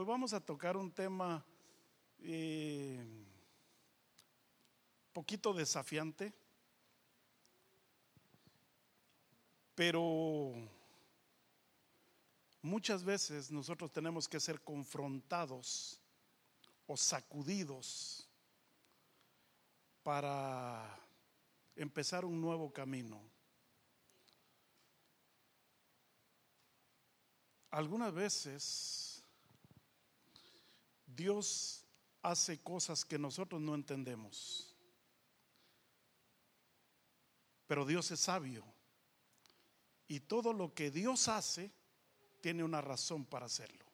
Hoy vamos a tocar un tema eh, poquito desafiante, pero muchas veces nosotros tenemos que ser confrontados o sacudidos para empezar un nuevo camino. Algunas veces Dios hace cosas que nosotros no entendemos, pero Dios es sabio y todo lo que Dios hace tiene una razón para hacerlo.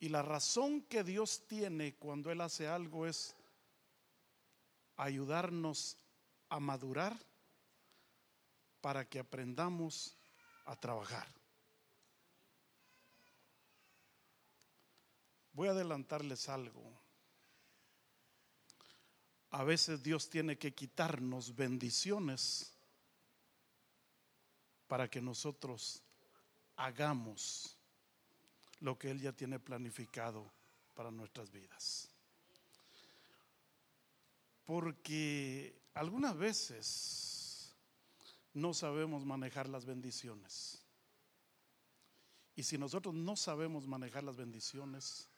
Y la razón que Dios tiene cuando Él hace algo es ayudarnos a madurar para que aprendamos a trabajar. Voy a adelantarles algo. A veces Dios tiene que quitarnos bendiciones para que nosotros hagamos lo que Él ya tiene planificado para nuestras vidas. Porque algunas veces no sabemos manejar las bendiciones. Y si nosotros no sabemos manejar las bendiciones,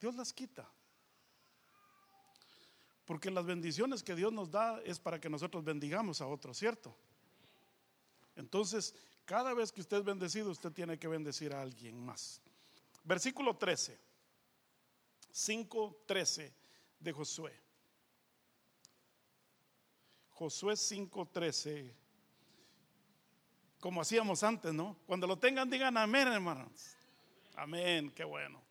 Dios las quita. Porque las bendiciones que Dios nos da es para que nosotros bendigamos a otros, ¿cierto? Entonces, cada vez que usted es bendecido, usted tiene que bendecir a alguien más. Versículo 13, 5, 13 de Josué. Josué 5:13, como hacíamos antes, ¿no? Cuando lo tengan, digan amén, hermanos. Amén, qué bueno.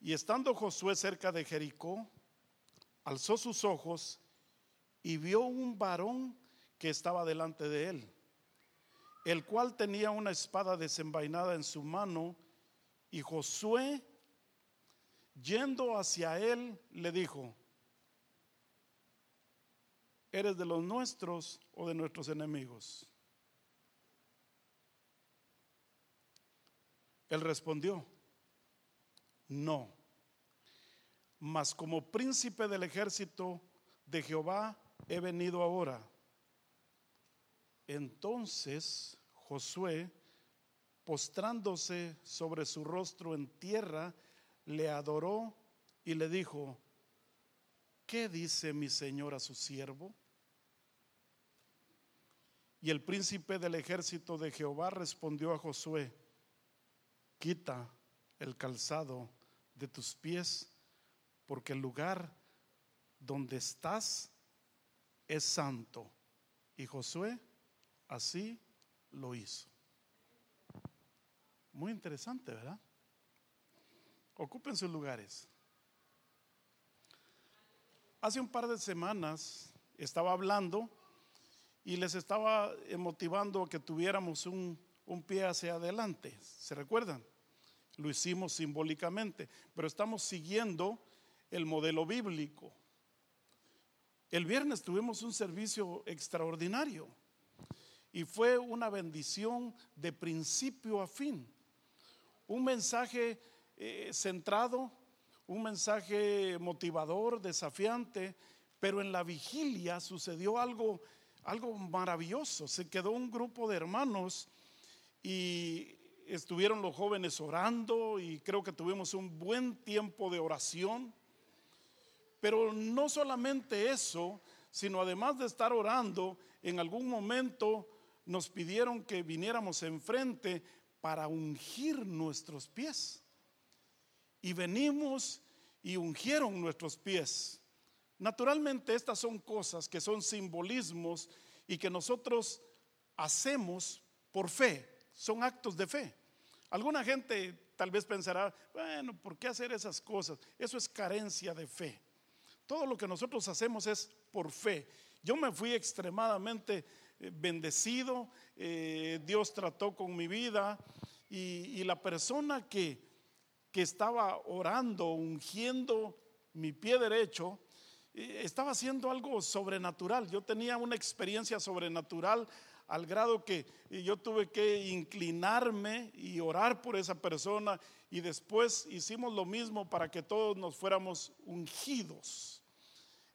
Y estando Josué cerca de Jericó, alzó sus ojos y vio un varón que estaba delante de él, el cual tenía una espada desenvainada en su mano, y Josué, yendo hacia él, le dijo, ¿Eres de los nuestros o de nuestros enemigos? Él respondió, no, mas como príncipe del ejército de Jehová he venido ahora. Entonces Josué, postrándose sobre su rostro en tierra, le adoró y le dijo, ¿qué dice mi señor a su siervo? Y el príncipe del ejército de Jehová respondió a Josué, quita el calzado de tus pies, porque el lugar donde estás es santo. Y Josué así lo hizo. Muy interesante, ¿verdad? Ocupen sus lugares. Hace un par de semanas estaba hablando y les estaba motivando a que tuviéramos un, pie hacia adelante. ¿Se recuerdan? Lo hicimos simbólicamente, pero estamos siguiendo el modelo bíblico. El viernes tuvimos un servicio extraordinario y fue una bendición de principio a fin. Un mensaje eh, centrado, un mensaje motivador, desafiante, pero en la vigilia sucedió algo algo maravilloso. Se quedó un grupo de hermanos y estuvieron los jóvenes orando y creo que tuvimos un buen tiempo de oración. Pero no solamente eso, sino además de estar orando, en algún momento nos pidieron que viniéramos enfrente para ungir nuestros pies. Y venimos y ungieron nuestros pies. Naturalmente estas son cosas que son simbolismos y que nosotros hacemos por fe, son actos de fe. Alguna gente tal vez pensará, bueno, ¿por qué hacer esas cosas? Eso es carencia de fe. Todo lo que nosotros hacemos es por fe. Yo me fui extremadamente eh, bendecido, eh, Dios trató con mi vida y, y la persona que, que estaba orando, ungiendo mi pie derecho, estaba haciendo algo sobrenatural. Yo tenía una experiencia sobrenatural al grado que yo tuve que inclinarme y orar por esa persona y después hicimos lo mismo para que todos nos fuéramos ungidos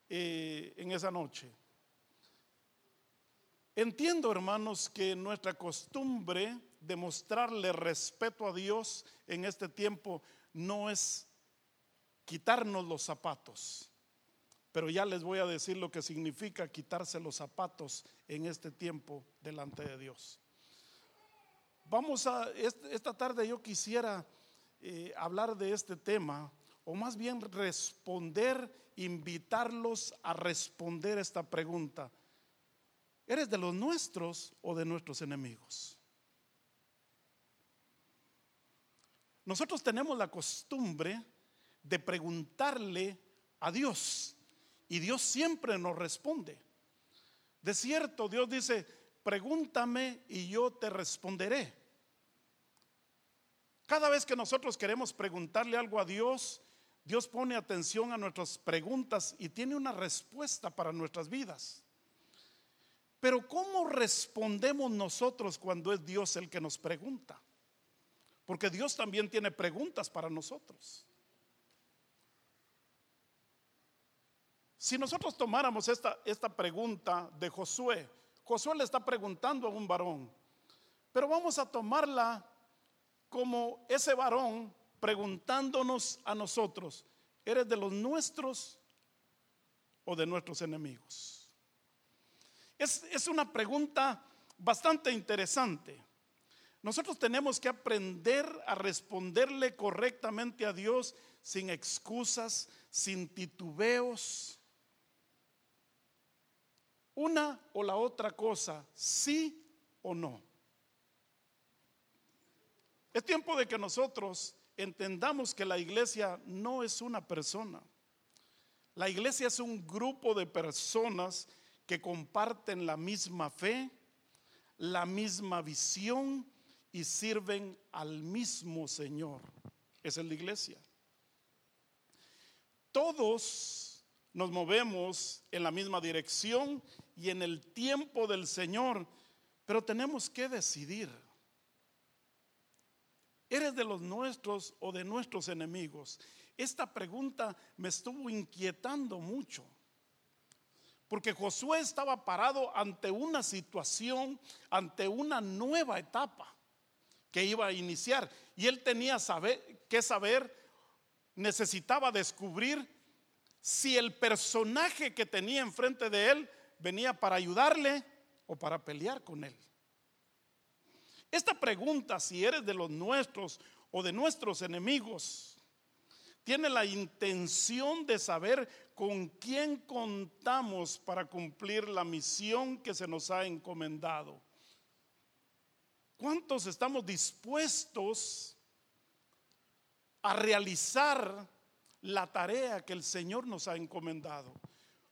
eh, en esa noche. Entiendo, hermanos, que nuestra costumbre de mostrarle respeto a Dios en este tiempo no es quitarnos los zapatos. Pero ya les voy a decir lo que significa quitarse los zapatos en este tiempo delante de Dios. Vamos a, esta tarde yo quisiera eh, hablar de este tema, o más bien responder, invitarlos a responder esta pregunta. ¿Eres de los nuestros o de nuestros enemigos? Nosotros tenemos la costumbre de preguntarle a Dios y Dios siempre nos responde. De cierto, Dios dice, pregúntame y yo te responderé. Cada vez que nosotros queremos preguntarle algo a Dios, Dios pone atención a nuestras preguntas y tiene una respuesta para nuestras vidas. Pero ¿cómo respondemos nosotros cuando es Dios el que nos pregunta? Porque Dios también tiene preguntas para nosotros. Si nosotros tomáramos esta, esta pregunta de Josué, Josué le está preguntando a un varón, pero vamos a tomarla como ese varón preguntándonos a nosotros, ¿eres de los nuestros o de nuestros enemigos? Es, es una pregunta bastante interesante. Nosotros tenemos que aprender a responderle correctamente a Dios sin excusas, sin titubeos. Una o la otra cosa, sí o no. Es tiempo de que nosotros entendamos que la iglesia no es una persona. La iglesia es un grupo de personas que comparten la misma fe, la misma visión y sirven al mismo Señor. Esa es la iglesia. Todos nos movemos en la misma dirección y en el tiempo del Señor, pero tenemos que decidir. ¿Eres de los nuestros o de nuestros enemigos? Esta pregunta me estuvo inquietando mucho. Porque Josué estaba parado ante una situación, ante una nueva etapa que iba a iniciar. Y él tenía saber, que saber, necesitaba descubrir si el personaje que tenía enfrente de él venía para ayudarle o para pelear con él. Esta pregunta, si eres de los nuestros o de nuestros enemigos, tiene la intención de saber con quién contamos para cumplir la misión que se nos ha encomendado. ¿Cuántos estamos dispuestos a realizar la tarea que el Señor nos ha encomendado?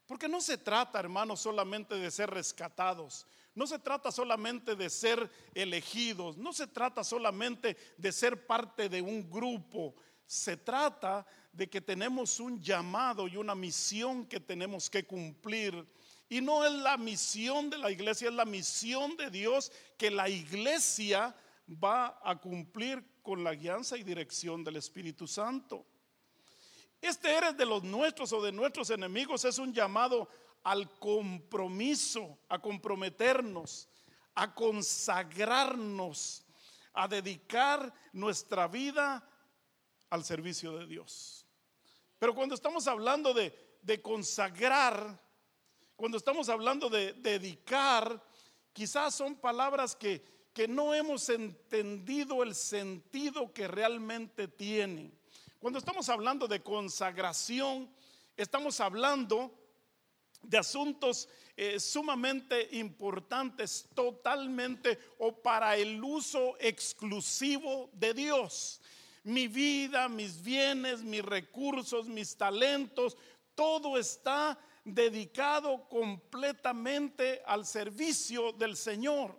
Porque no se trata, hermanos, solamente de ser rescatados. No se trata solamente de ser elegidos, no se trata solamente de ser parte de un grupo, se trata de que tenemos un llamado y una misión que tenemos que cumplir. Y no es la misión de la iglesia, es la misión de Dios que la iglesia va a cumplir con la guianza y dirección del Espíritu Santo. Este eres de los nuestros o de nuestros enemigos es un llamado al compromiso, a comprometernos, a consagrarnos, a dedicar nuestra vida al servicio de Dios. Pero cuando estamos hablando de, consagrar, cuando estamos hablando de, dedicar, quizás son palabras que, que no hemos entendido el sentido que realmente tienen. Cuando estamos hablando de consagración, estamos hablando de asuntos eh, sumamente importantes, totalmente o para el uso exclusivo de Dios. Mi vida, mis bienes, mis recursos, mis talentos, todo está dedicado completamente al servicio del Señor.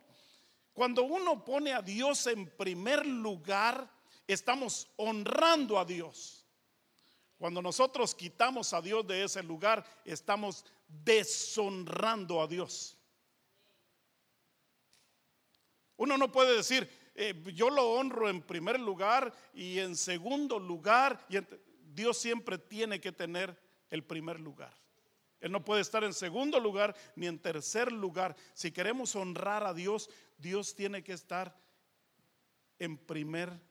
Cuando uno pone a Dios en primer lugar, estamos honrando a Dios. Cuando nosotros quitamos a Dios de ese lugar, estamos deshonrando a Dios. Uno no puede decir, eh, yo lo honro en primer lugar y en segundo lugar. Y Dios siempre tiene que tener el primer lugar. Él no puede estar en segundo lugar ni en tercer lugar. Si queremos honrar a Dios, Dios tiene que estar en primer lugar.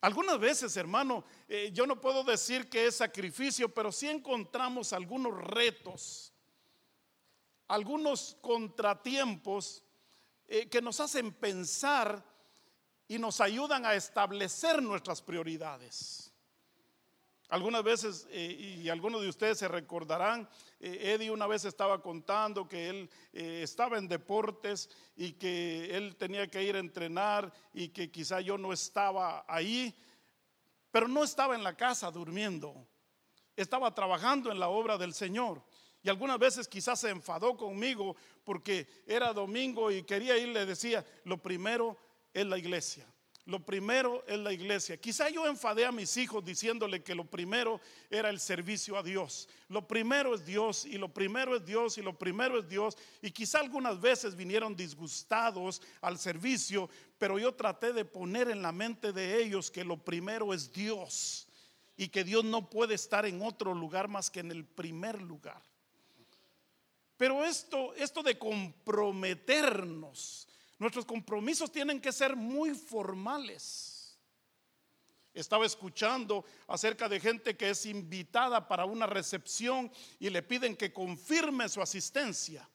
Algunas veces, hermano, eh, yo no puedo decir que es sacrificio, pero sí encontramos algunos retos, algunos contratiempos eh, que nos hacen pensar y nos ayudan a establecer nuestras prioridades. Algunas veces, eh, y algunos de ustedes se recordarán, eh, Eddie una vez estaba contando que él estaba en deportes y que él tenía que ir a entrenar y que quizá yo no estaba ahí, pero no estaba en la casa durmiendo, estaba trabajando en la obra del Señor. Y algunas veces quizás se enfadó conmigo porque era domingo y quería ir, le decía, lo primero es la iglesia. Lo primero es la iglesia. Quizá yo enfadé a mis hijos diciéndole que lo primero era el servicio a Dios. Lo primero es Dios y lo primero es Dios y lo primero es Dios. Y quizá algunas veces vinieron disgustados al servicio, pero yo traté de poner en la mente de ellos que lo primero es Dios y que Dios no puede estar en otro lugar más que en el primer lugar. Pero esto, esto de comprometernos, nuestros compromisos tienen que ser muy formales. Estaba escuchando acerca de gente que es invitada para una recepción y le piden que confirme su asistencia.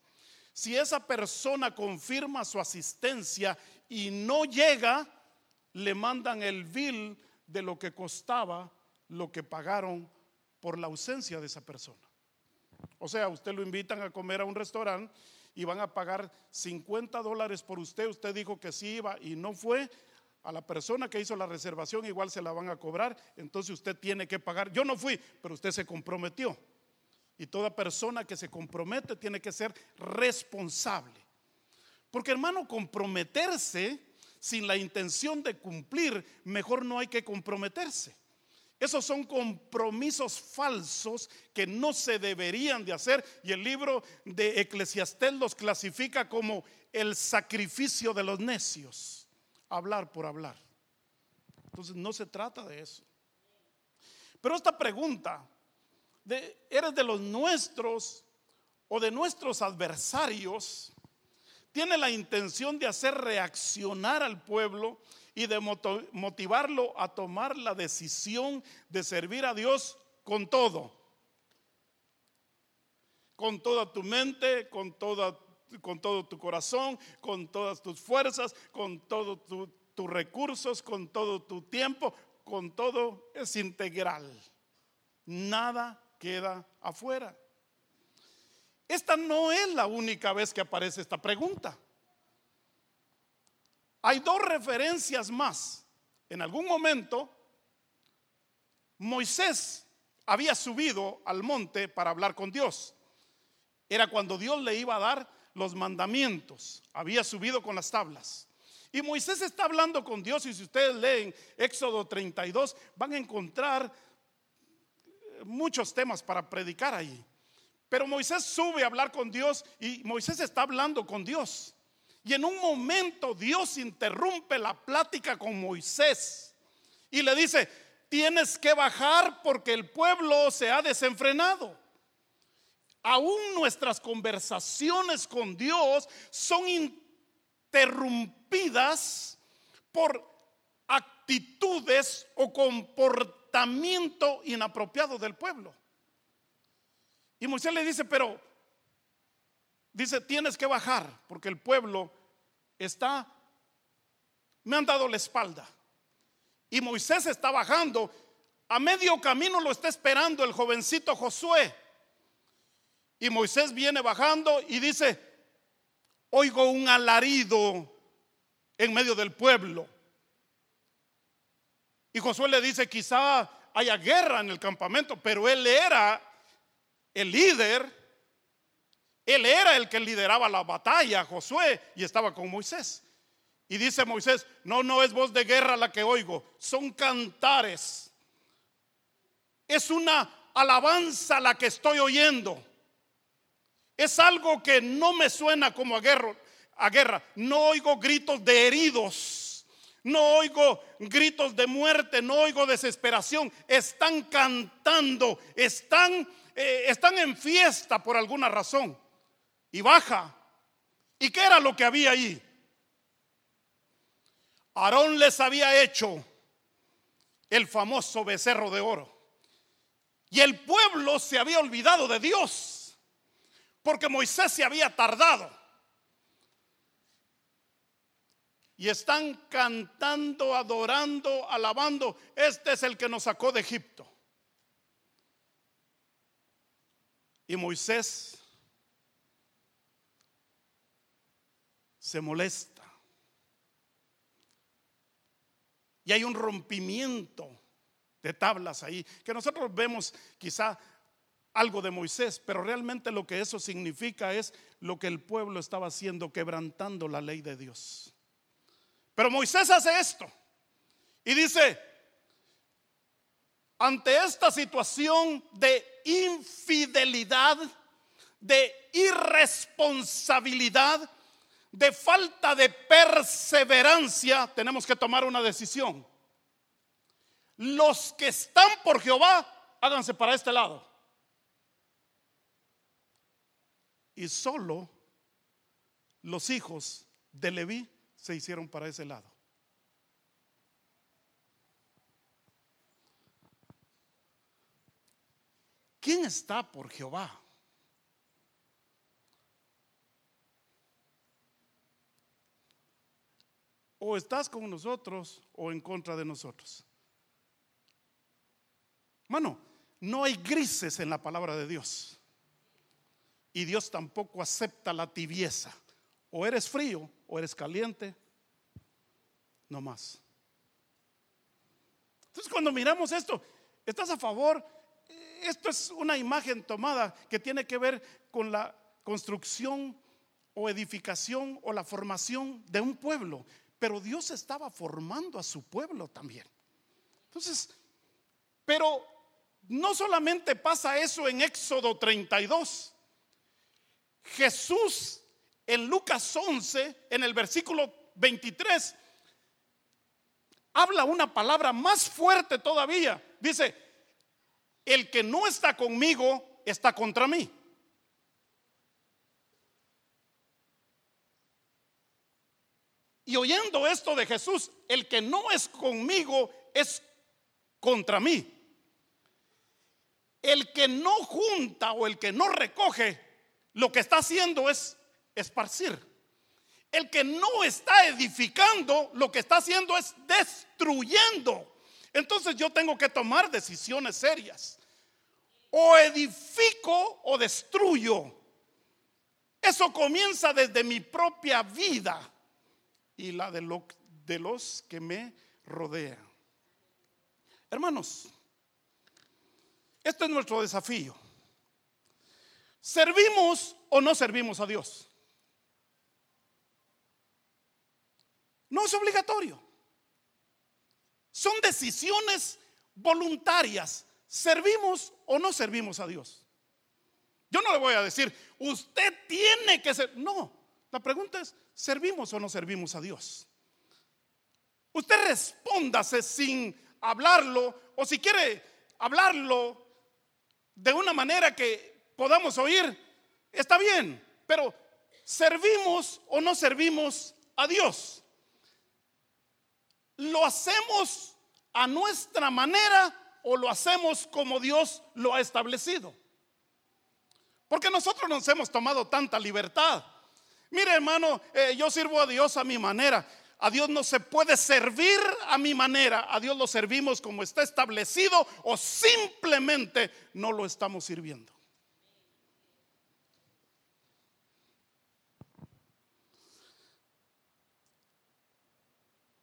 Si esa persona confirma su asistencia y no llega, le mandan el bill de lo que costaba lo que pagaron por la ausencia de esa persona. O sea, usted lo invitan a comer a un restaurante y van a pagar 50 dólares por usted. Usted dijo que sí iba y no fue. A la persona que hizo la reservación igual se la van a cobrar. Entonces usted tiene que pagar. Yo no fui, pero usted se comprometió. Y toda persona que se compromete tiene que ser responsable. Porque hermano, comprometerse sin la intención de cumplir, mejor no hay que comprometerse. Esos son compromisos falsos que no se deberían de hacer y el libro de Eclesiastés los clasifica como el sacrificio de los necios, hablar por hablar. Entonces no se trata de eso. Pero esta pregunta, de, ¿eres de los nuestros o de nuestros adversarios? Tiene la intención de hacer reaccionar al pueblo y de motivarlo a tomar la decisión de servir a Dios con todo. Con toda tu mente, con, toda, con todo tu corazón, con todas tus fuerzas, con todos tus recursos, con todo tu tiempo, con todo es integral. Nada queda afuera. Esta no es la única vez que aparece esta pregunta. Hay dos referencias más. En algún momento, Moisés había subido al monte para hablar con Dios. Era cuando Dios le iba a dar los mandamientos. Había subido con las tablas. Y Moisés está hablando con Dios y si ustedes leen Éxodo 32 van a encontrar muchos temas para predicar ahí. Pero Moisés sube a hablar con Dios y Moisés está hablando con Dios. Y en un momento Dios interrumpe la plática con Moisés y le dice, tienes que bajar porque el pueblo se ha desenfrenado. Aún nuestras conversaciones con Dios son interrumpidas por actitudes o comportamiento inapropiado del pueblo. Y Moisés le dice, pero dice, tienes que bajar porque el pueblo está, me han dado la espalda. Y Moisés está bajando. A medio camino lo está esperando el jovencito Josué. Y Moisés viene bajando y dice, oigo un alarido en medio del pueblo. Y Josué le dice, quizá haya guerra en el campamento, pero él era el líder él era el que lideraba la batalla, Josué, y estaba con Moisés. Y dice Moisés, no, no es voz de guerra la que oigo, son cantares. Es una alabanza la que estoy oyendo. Es algo que no me suena como a guerra, a guerra. No oigo gritos de heridos. No oigo gritos de muerte, no oigo desesperación. Están cantando, están, eh, están en fiesta por alguna razón. Y baja. ¿Y qué era lo que había ahí? Aarón les había hecho el famoso becerro de oro. Y el pueblo se había olvidado de Dios, porque Moisés se había tardado. Y están cantando, adorando, alabando. Este es el que nos sacó de Egipto. Y Moisés se molesta. Y hay un rompimiento de tablas ahí, que nosotros vemos quizá algo de Moisés, pero realmente lo que eso significa es lo que el pueblo estaba haciendo, quebrantando la ley de Dios. Pero Moisés hace esto y dice, ante esta situación de infidelidad, de irresponsabilidad, de falta de perseverancia, tenemos que tomar una decisión. Los que están por Jehová, háganse para este lado. Y solo los hijos de Leví se hicieron para ese lado. ¿Quién está por Jehová? O estás con nosotros o en contra de nosotros. Mano, no hay grises en la palabra de Dios. Y Dios tampoco acepta la tibieza. O eres frío o eres caliente. No más. Entonces cuando miramos esto, ¿estás a favor? Esto es una imagen tomada que tiene que ver con la construcción o edificación o la formación de un pueblo. Pero Dios estaba formando a su pueblo también. Entonces, pero no solamente pasa eso en Éxodo 32. Jesús en Lucas 11, en el versículo 23, habla una palabra más fuerte todavía. Dice, el que no está conmigo está contra mí. Y oyendo esto de Jesús, el que no es conmigo es contra mí. El que no junta o el que no recoge, lo que está haciendo es esparcir. El que no está edificando, lo que está haciendo es destruyendo. Entonces yo tengo que tomar decisiones serias. O edifico o destruyo. Eso comienza desde mi propia vida y la de, de los que me rodean. Hermanos, este es nuestro desafío. ¿Servimos o no servimos a Dios? No es obligatorio. Son decisiones voluntarias. ¿Servimos o no servimos a Dios? Yo no le voy a decir, usted tiene que ser. No, la pregunta es, ¿servimos o no servimos a Dios? Usted respóndase sin hablarlo o si quiere hablarlo de una manera que podamos oír, está bien, pero ¿servimos o no servimos a Dios? ¿Lo hacemos a nuestra manera o lo hacemos como Dios lo ha establecido? Porque nosotros nos hemos tomado tanta libertad. Mire hermano, eh, yo sirvo a Dios a mi manera. A Dios no se puede servir a mi manera. A Dios lo servimos como está establecido o simplemente no lo estamos sirviendo.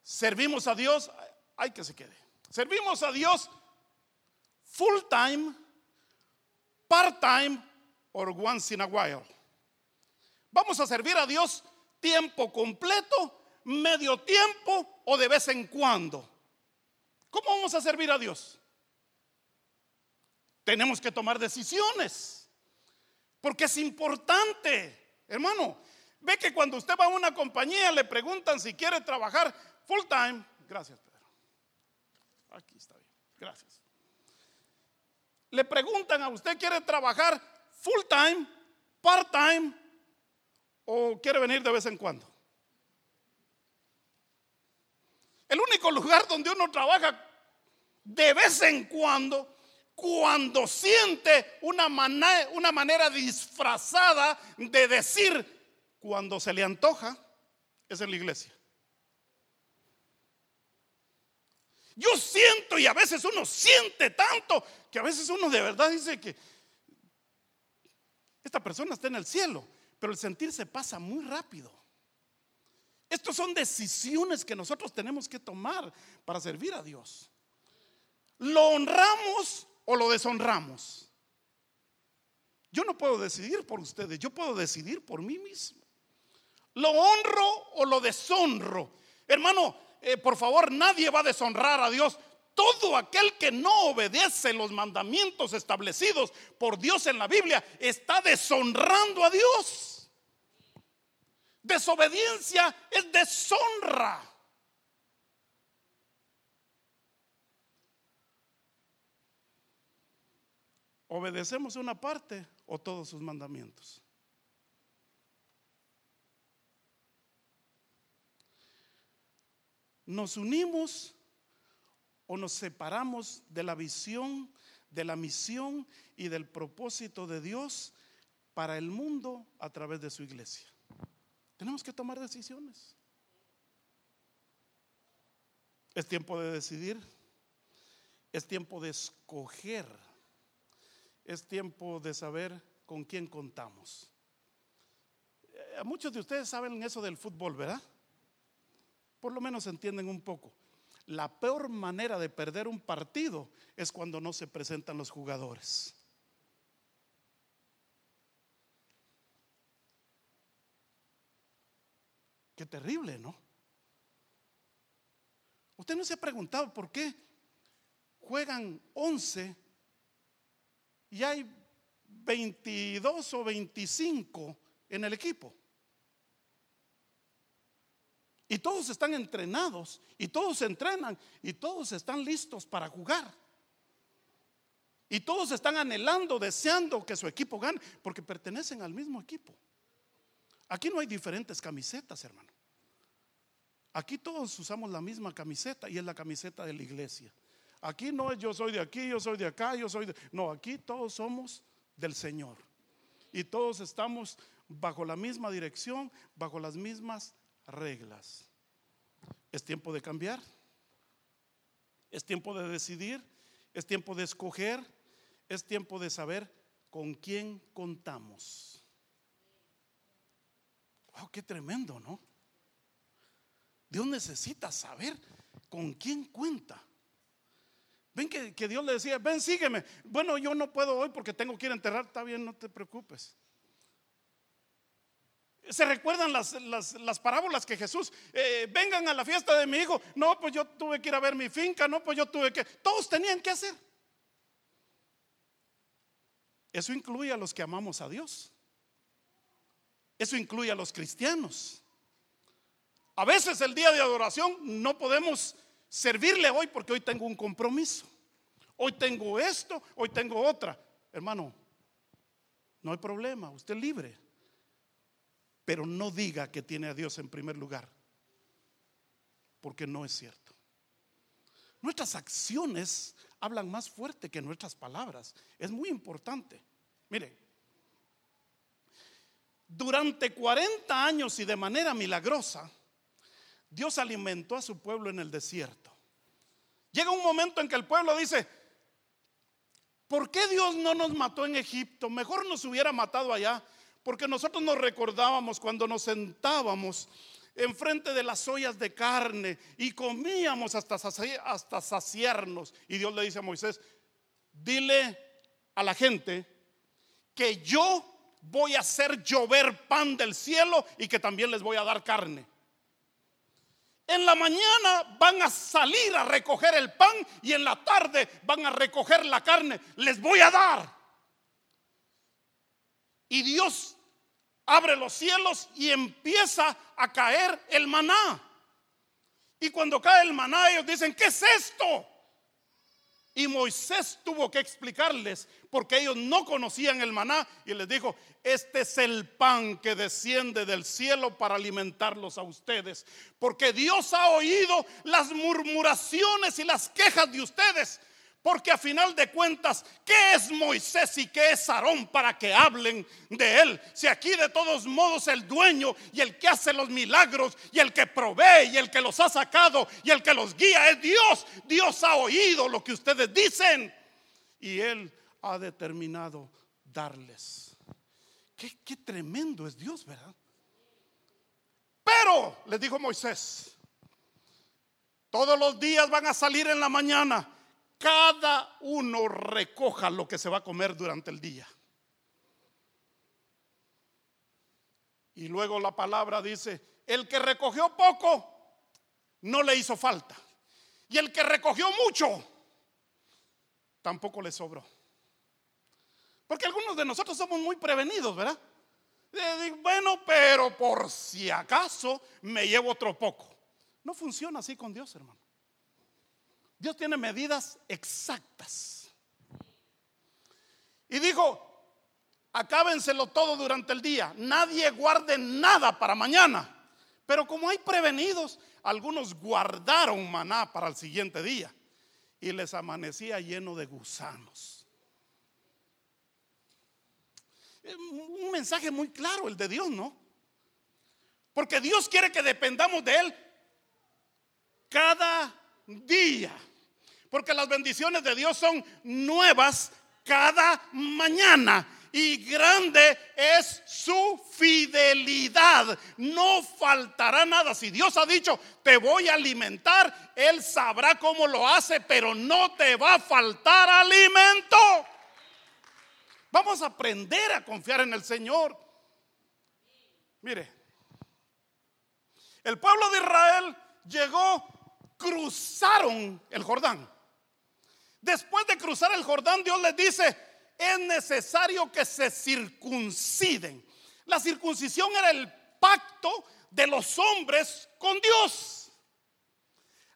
Servimos a Dios, hay que se quede. Servimos a Dios full time, part time or once in a while. Vamos a servir a Dios tiempo completo medio tiempo o de vez en cuando. ¿Cómo vamos a servir a Dios? Tenemos que tomar decisiones. Porque es importante, hermano. Ve que cuando usted va a una compañía le preguntan si quiere trabajar full time. Gracias, Pedro. Aquí está bien. Gracias. Le preguntan a usted quiere trabajar full time, part time o quiere venir de vez en cuando. El único lugar donde uno trabaja de vez en cuando cuando siente una, una manera disfrazada de decir cuando se le antoja, es en la iglesia. Yo siento y a veces uno siente tanto que a veces uno de verdad dice que esta persona está en el cielo, pero el sentir se pasa muy rápido. Estas son decisiones que nosotros tenemos que tomar para servir a Dios. ¿Lo honramos o lo deshonramos? Yo no puedo decidir por ustedes, yo puedo decidir por mí mismo. ¿Lo honro o lo deshonro? Hermano, eh, por favor, nadie va a deshonrar a Dios. Todo aquel que no obedece los mandamientos establecidos por Dios en la Biblia está deshonrando a Dios. Desobediencia es deshonra. ¿Obedecemos una parte o todos sus mandamientos? ¿Nos unimos o nos separamos de la visión, de la misión y del propósito de Dios para el mundo a través de su iglesia? Tenemos que tomar decisiones. Es tiempo de decidir. Es tiempo de escoger es tiempo de saber con quién contamos. Eh, muchos de ustedes saben eso del fútbol, ¿verdad? Por lo menos entienden un poco. La peor manera de perder un partido es cuando no se presentan los jugadores. Qué terrible, ¿no? Usted no se ha preguntado por qué juegan 11 y hay 22 o 25 en el equipo. Y todos están entrenados y todos entrenan y todos están listos para jugar. Y todos están anhelando, deseando que su equipo gane porque pertenecen al mismo equipo. Aquí no hay diferentes camisetas, hermano. Aquí todos usamos la misma camiseta y es la camiseta de la iglesia. Aquí no es yo soy de aquí, yo soy de acá, yo soy de... No, aquí todos somos del Señor. Y todos estamos bajo la misma dirección, bajo las mismas reglas. Es tiempo de cambiar. Es tiempo de decidir. Es tiempo de escoger. Es tiempo de saber con quién contamos. Wow, qué tremendo, ¿no? Dios necesita saber con quién cuenta. Ven que, Dios le decía, ven, sígueme. Bueno, yo no puedo hoy porque tengo que ir a enterrar. Está bien, no te preocupes. ¿Se recuerdan las, parábolas que Jesús, eh, vengan a la fiesta de mi hijo? No, pues yo tuve que ir a ver mi finca, no, pues yo tuve que, todos tenían que hacer. Eso incluye a los que amamos a Dios. Eso incluye a los cristianos. A veces el día de adoración no podemos servirle hoy porque hoy tengo un compromiso. Hoy tengo esto, hoy tengo otra. Hermano, no hay problema, usted es libre. Pero no diga que tiene a Dios en primer lugar, porque no es cierto. Nuestras acciones hablan más fuerte que nuestras palabras. Es muy importante. Mire, durante 40 años y de manera milagrosa, Dios alimentó a su pueblo en el desierto. Llega un momento en que el pueblo dice, ¿por qué Dios no nos mató en Egipto? Mejor nos hubiera matado allá, porque nosotros nos recordábamos cuando nos sentábamos enfrente de las ollas de carne y comíamos hasta, hasta saciarnos. Y Dios le dice a Moisés, dile a la gente que yo voy a hacer llover pan del cielo y que también les voy a dar carne. En la mañana van a salir a recoger el pan y en la tarde van a recoger la carne. Les voy a dar. Y Dios abre los cielos y empieza a caer el maná. Y cuando cae el maná, ellos dicen, ¿qué es esto? Y Moisés tuvo que explicarles porque ellos no conocían el maná y les dijo, este es el pan que desciende del cielo para alimentarlos a ustedes. Porque Dios ha oído las murmuraciones y las quejas de ustedes porque a final de cuentas, ¿qué es Moisés y qué es Aarón para que hablen de él? Si aquí de todos modos el dueño y el que hace los milagros y el que provee y el que los ha sacado y el que los guía es Dios. Dios ha oído lo que ustedes dicen y él ha determinado darles. Qué, qué tremendo es Dios, ¿verdad? Pero, les dijo Moisés, todos los días van a salir en la mañana cada uno recoja lo que se va a comer durante el día. Y luego la palabra dice, el que recogió poco, no le hizo falta. Y el que recogió mucho, tampoco le sobró. Porque algunos de nosotros somos muy prevenidos, ¿verdad? Bueno, pero por si acaso me llevo otro poco. No funciona así con Dios, hermano. Dios tiene medidas exactas. Y dijo, acábenselo todo durante el día. Nadie guarde nada para mañana. Pero como hay prevenidos, algunos guardaron maná para el siguiente día. Y les amanecía lleno de gusanos. Un mensaje muy claro el de Dios, ¿no? Porque Dios quiere que dependamos de Él cada día. Porque las bendiciones de Dios son nuevas cada mañana. Y grande es su fidelidad. No faltará nada. Si Dios ha dicho, te voy a alimentar, Él sabrá cómo lo hace, pero no te va a faltar alimento. Vamos a aprender a confiar en el Señor. Mire, el pueblo de Israel llegó, cruzaron el Jordán. Después de cruzar el Jordán, Dios les dice, es necesario que se circunciden. La circuncisión era el pacto de los hombres con Dios.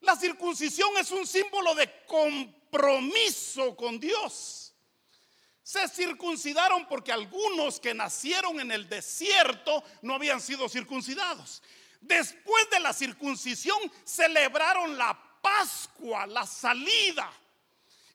La circuncisión es un símbolo de compromiso con Dios. Se circuncidaron porque algunos que nacieron en el desierto no habían sido circuncidados. Después de la circuncisión celebraron la Pascua, la salida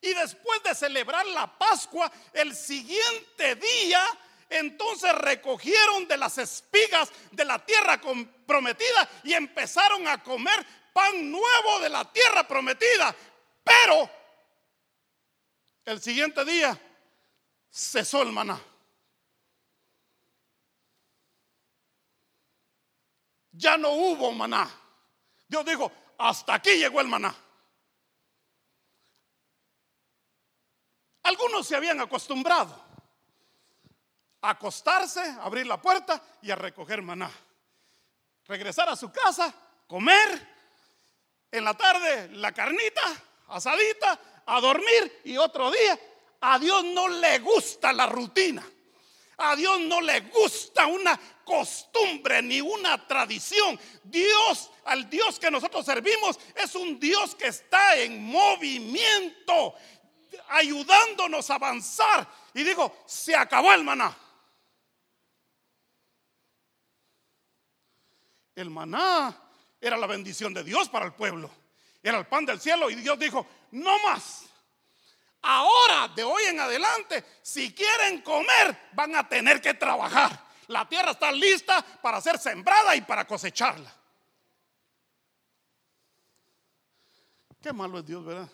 y después de celebrar la Pascua, el siguiente día, entonces recogieron de las espigas de la tierra prometida y empezaron a comer pan nuevo de la tierra prometida. Pero el siguiente día cesó el maná. Ya no hubo maná. Dios dijo, hasta aquí llegó el maná. Algunos se habían acostumbrado a acostarse, abrir la puerta y a recoger maná. Regresar a su casa, comer, en la tarde la carnita, asadita, a dormir y otro día. A Dios no le gusta la rutina. A Dios no le gusta una costumbre ni una tradición. Dios, al Dios que nosotros servimos, es un Dios que está en movimiento ayudándonos a avanzar. Y digo, se acabó el maná. El maná era la bendición de Dios para el pueblo. Era el pan del cielo. Y Dios dijo, no más. Ahora, de hoy en adelante, si quieren comer, van a tener que trabajar. La tierra está lista para ser sembrada y para cosecharla. Qué malo es Dios, ¿verdad?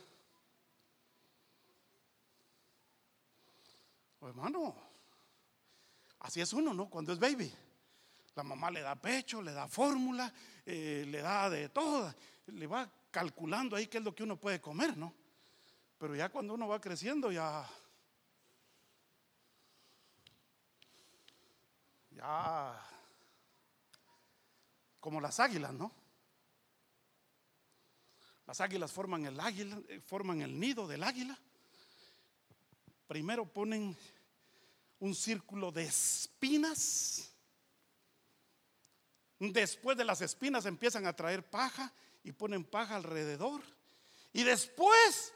hermano, así es uno, ¿no? Cuando es baby. La mamá le da pecho, le da fórmula, eh, le da de todo, le va calculando ahí qué es lo que uno puede comer, ¿no? Pero ya cuando uno va creciendo, ya. Ya. Como las águilas, ¿no? Las águilas forman el águila, eh, forman el nido del águila. Primero ponen un círculo de espinas Después de las espinas empiezan a traer paja y ponen paja alrededor. Y después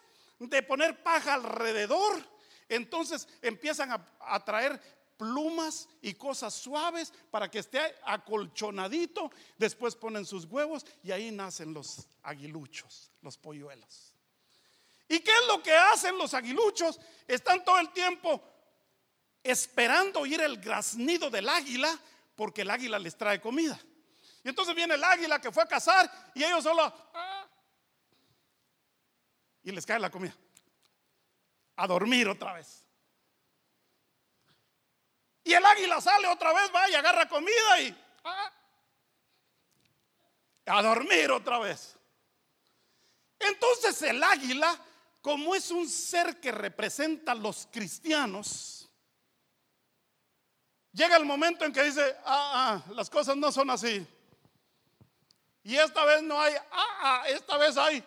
de poner paja alrededor, entonces empiezan a, traer plumas y cosas suaves para que esté acolchonadito. Después ponen sus huevos y ahí nacen los aguiluchos, los polluelos. ¿Y qué es lo que hacen los aguiluchos? Están todo el tiempo esperando oír el graznido del águila porque el águila les trae comida. Y entonces viene el águila que fue a cazar y ellos solo... y les cae la comida. A dormir otra vez. Y el águila sale otra vez, va y agarra comida y... Ah, a dormir otra vez. Entonces el águila, como es un ser que representa a los cristianos, llega el momento en que dice, ah, ah, las cosas no son así. Y esta vez no hay, ah, ah, esta vez hay,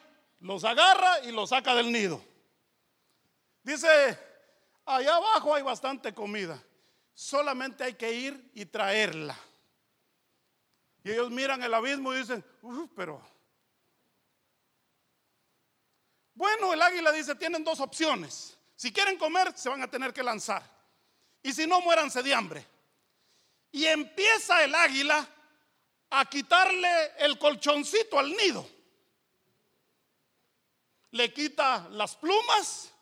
los agarra y los saca del nido. Dice, allá abajo hay bastante comida, solamente hay que ir y traerla. Y ellos miran el abismo y dicen, pero... Bueno, el águila dice, tienen dos opciones. Si quieren comer, se van a tener que lanzar. Y si no, muéranse de hambre. Y empieza el águila a quitarle el colchoncito al nido. Le quita las plumas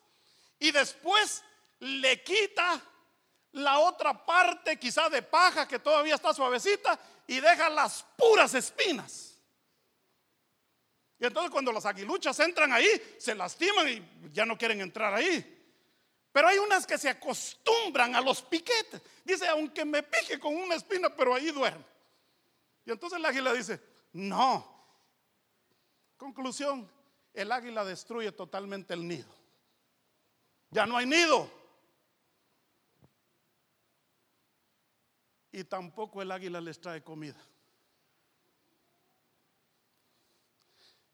y después le quita la otra parte quizá de paja que todavía está suavecita y deja las puras espinas. Y entonces cuando las aguiluchas entran ahí, se lastiman y ya no quieren entrar ahí. Pero hay unas que se acostumbran a los piquetes. Dice, aunque me pique con una espina, pero ahí duermo. Y entonces el águila dice, no. Conclusión, el águila destruye totalmente el nido. Ya no hay nido. Y tampoco el águila les trae comida.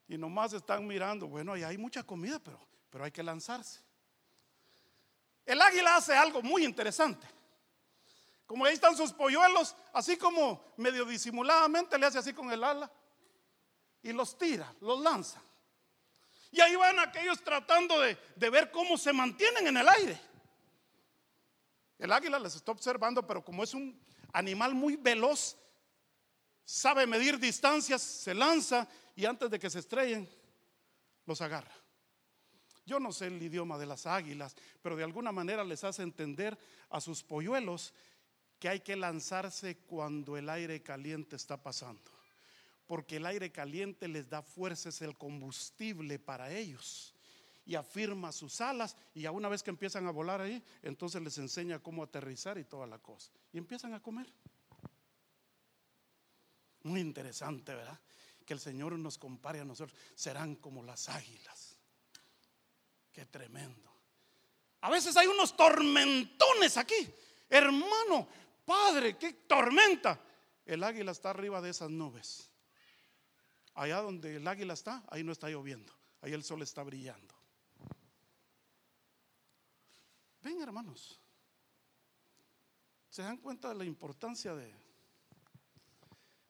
Y nomás están mirando, bueno, ahí hay mucha comida, pero, pero hay que lanzarse. El águila hace algo muy interesante. Como ahí están sus polluelos, así como medio disimuladamente le hace así con el ala y los tira, los lanza. Y ahí van aquellos tratando de, de ver cómo se mantienen en el aire. El águila les está observando, pero como es un animal muy veloz, sabe medir distancias, se lanza y antes de que se estrellen, los agarra. Yo no sé el idioma de las águilas, pero de alguna manera les hace entender a sus polluelos que hay que lanzarse cuando el aire caliente está pasando. Porque el aire caliente les da fuerza, es el combustible para ellos. Y afirma sus alas y a una vez que empiezan a volar ahí, entonces les enseña cómo aterrizar y toda la cosa. Y empiezan a comer. Muy interesante, ¿verdad? Que el Señor nos compare a nosotros. Serán como las águilas. Qué tremendo. A veces hay unos tormentones aquí. Hermano, Padre, qué tormenta. El águila está arriba de esas nubes. Allá donde el águila está, ahí no está lloviendo. Ahí el sol está brillando. Ven, hermanos. ¿Se dan cuenta de la importancia de,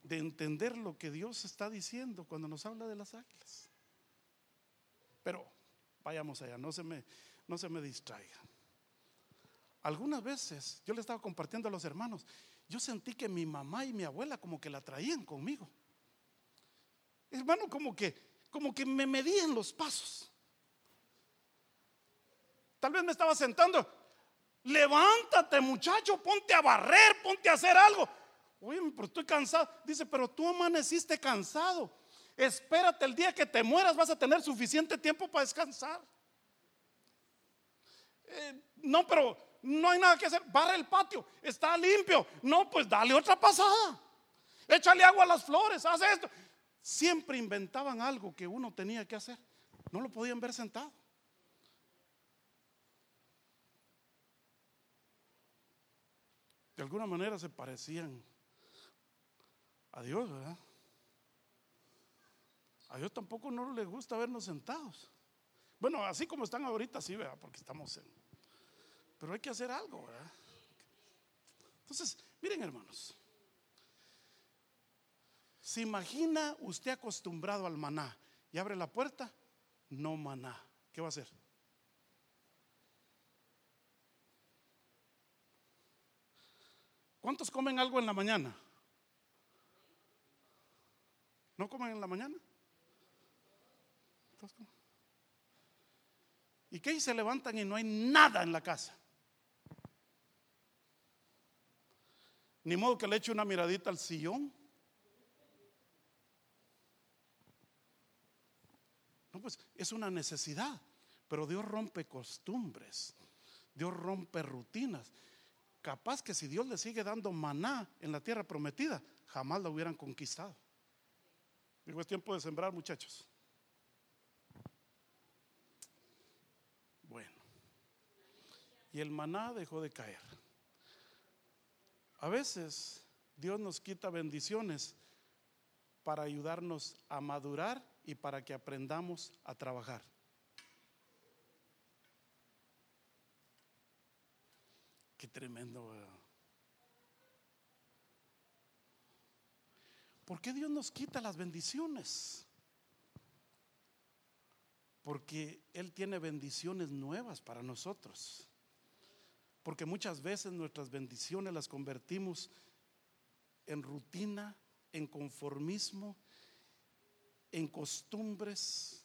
de entender lo que Dios está diciendo cuando nos habla de las águilas? Pero vayamos allá, no se me, no se me distraigan. Algunas veces yo le estaba compartiendo a los hermanos, yo sentí que mi mamá y mi abuela como que la traían conmigo. Hermano, como que como que me medían los pasos. Tal vez me estaba sentando, levántate muchacho, ponte a barrer, ponte a hacer algo. Oye, pero estoy cansado. Dice, pero tú amaneciste cansado. Espérate el día que te mueras, vas a tener suficiente tiempo para descansar. Eh, no, pero no hay nada que hacer, barra el patio, está limpio. No, pues dale otra pasada. Échale agua a las flores, haz esto. Siempre inventaban algo que uno tenía que hacer. No lo podían ver sentado. De alguna manera se parecían a Dios, ¿verdad? A Dios tampoco no le gusta vernos sentados. Bueno, así como están ahorita, sí, ¿verdad? Porque estamos en, pero hay que hacer algo, ¿verdad? Entonces, miren hermanos, ¿Se imagina usted acostumbrado al maná y abre la puerta? No maná. ¿Qué va a hacer? ¿Cuántos comen algo en la mañana? ¿No comen en la mañana? ¿Y qué? Y se levantan y no hay nada en la casa. Ni modo que le eche una miradita al sillón. Pues es una necesidad. Pero Dios rompe costumbres. Dios rompe rutinas. Capaz que si Dios le sigue dando maná en la tierra prometida, jamás la hubieran conquistado. Digo, es tiempo de sembrar, muchachos. Bueno. Y el maná dejó de caer. A veces Dios nos quita bendiciones para ayudarnos a madurar y para que aprendamos a trabajar. Qué tremendo. ¿Por qué Dios nos quita las bendiciones? Porque Él tiene bendiciones nuevas para nosotros. Porque muchas veces nuestras bendiciones las convertimos en rutina, en conformismo, en costumbres.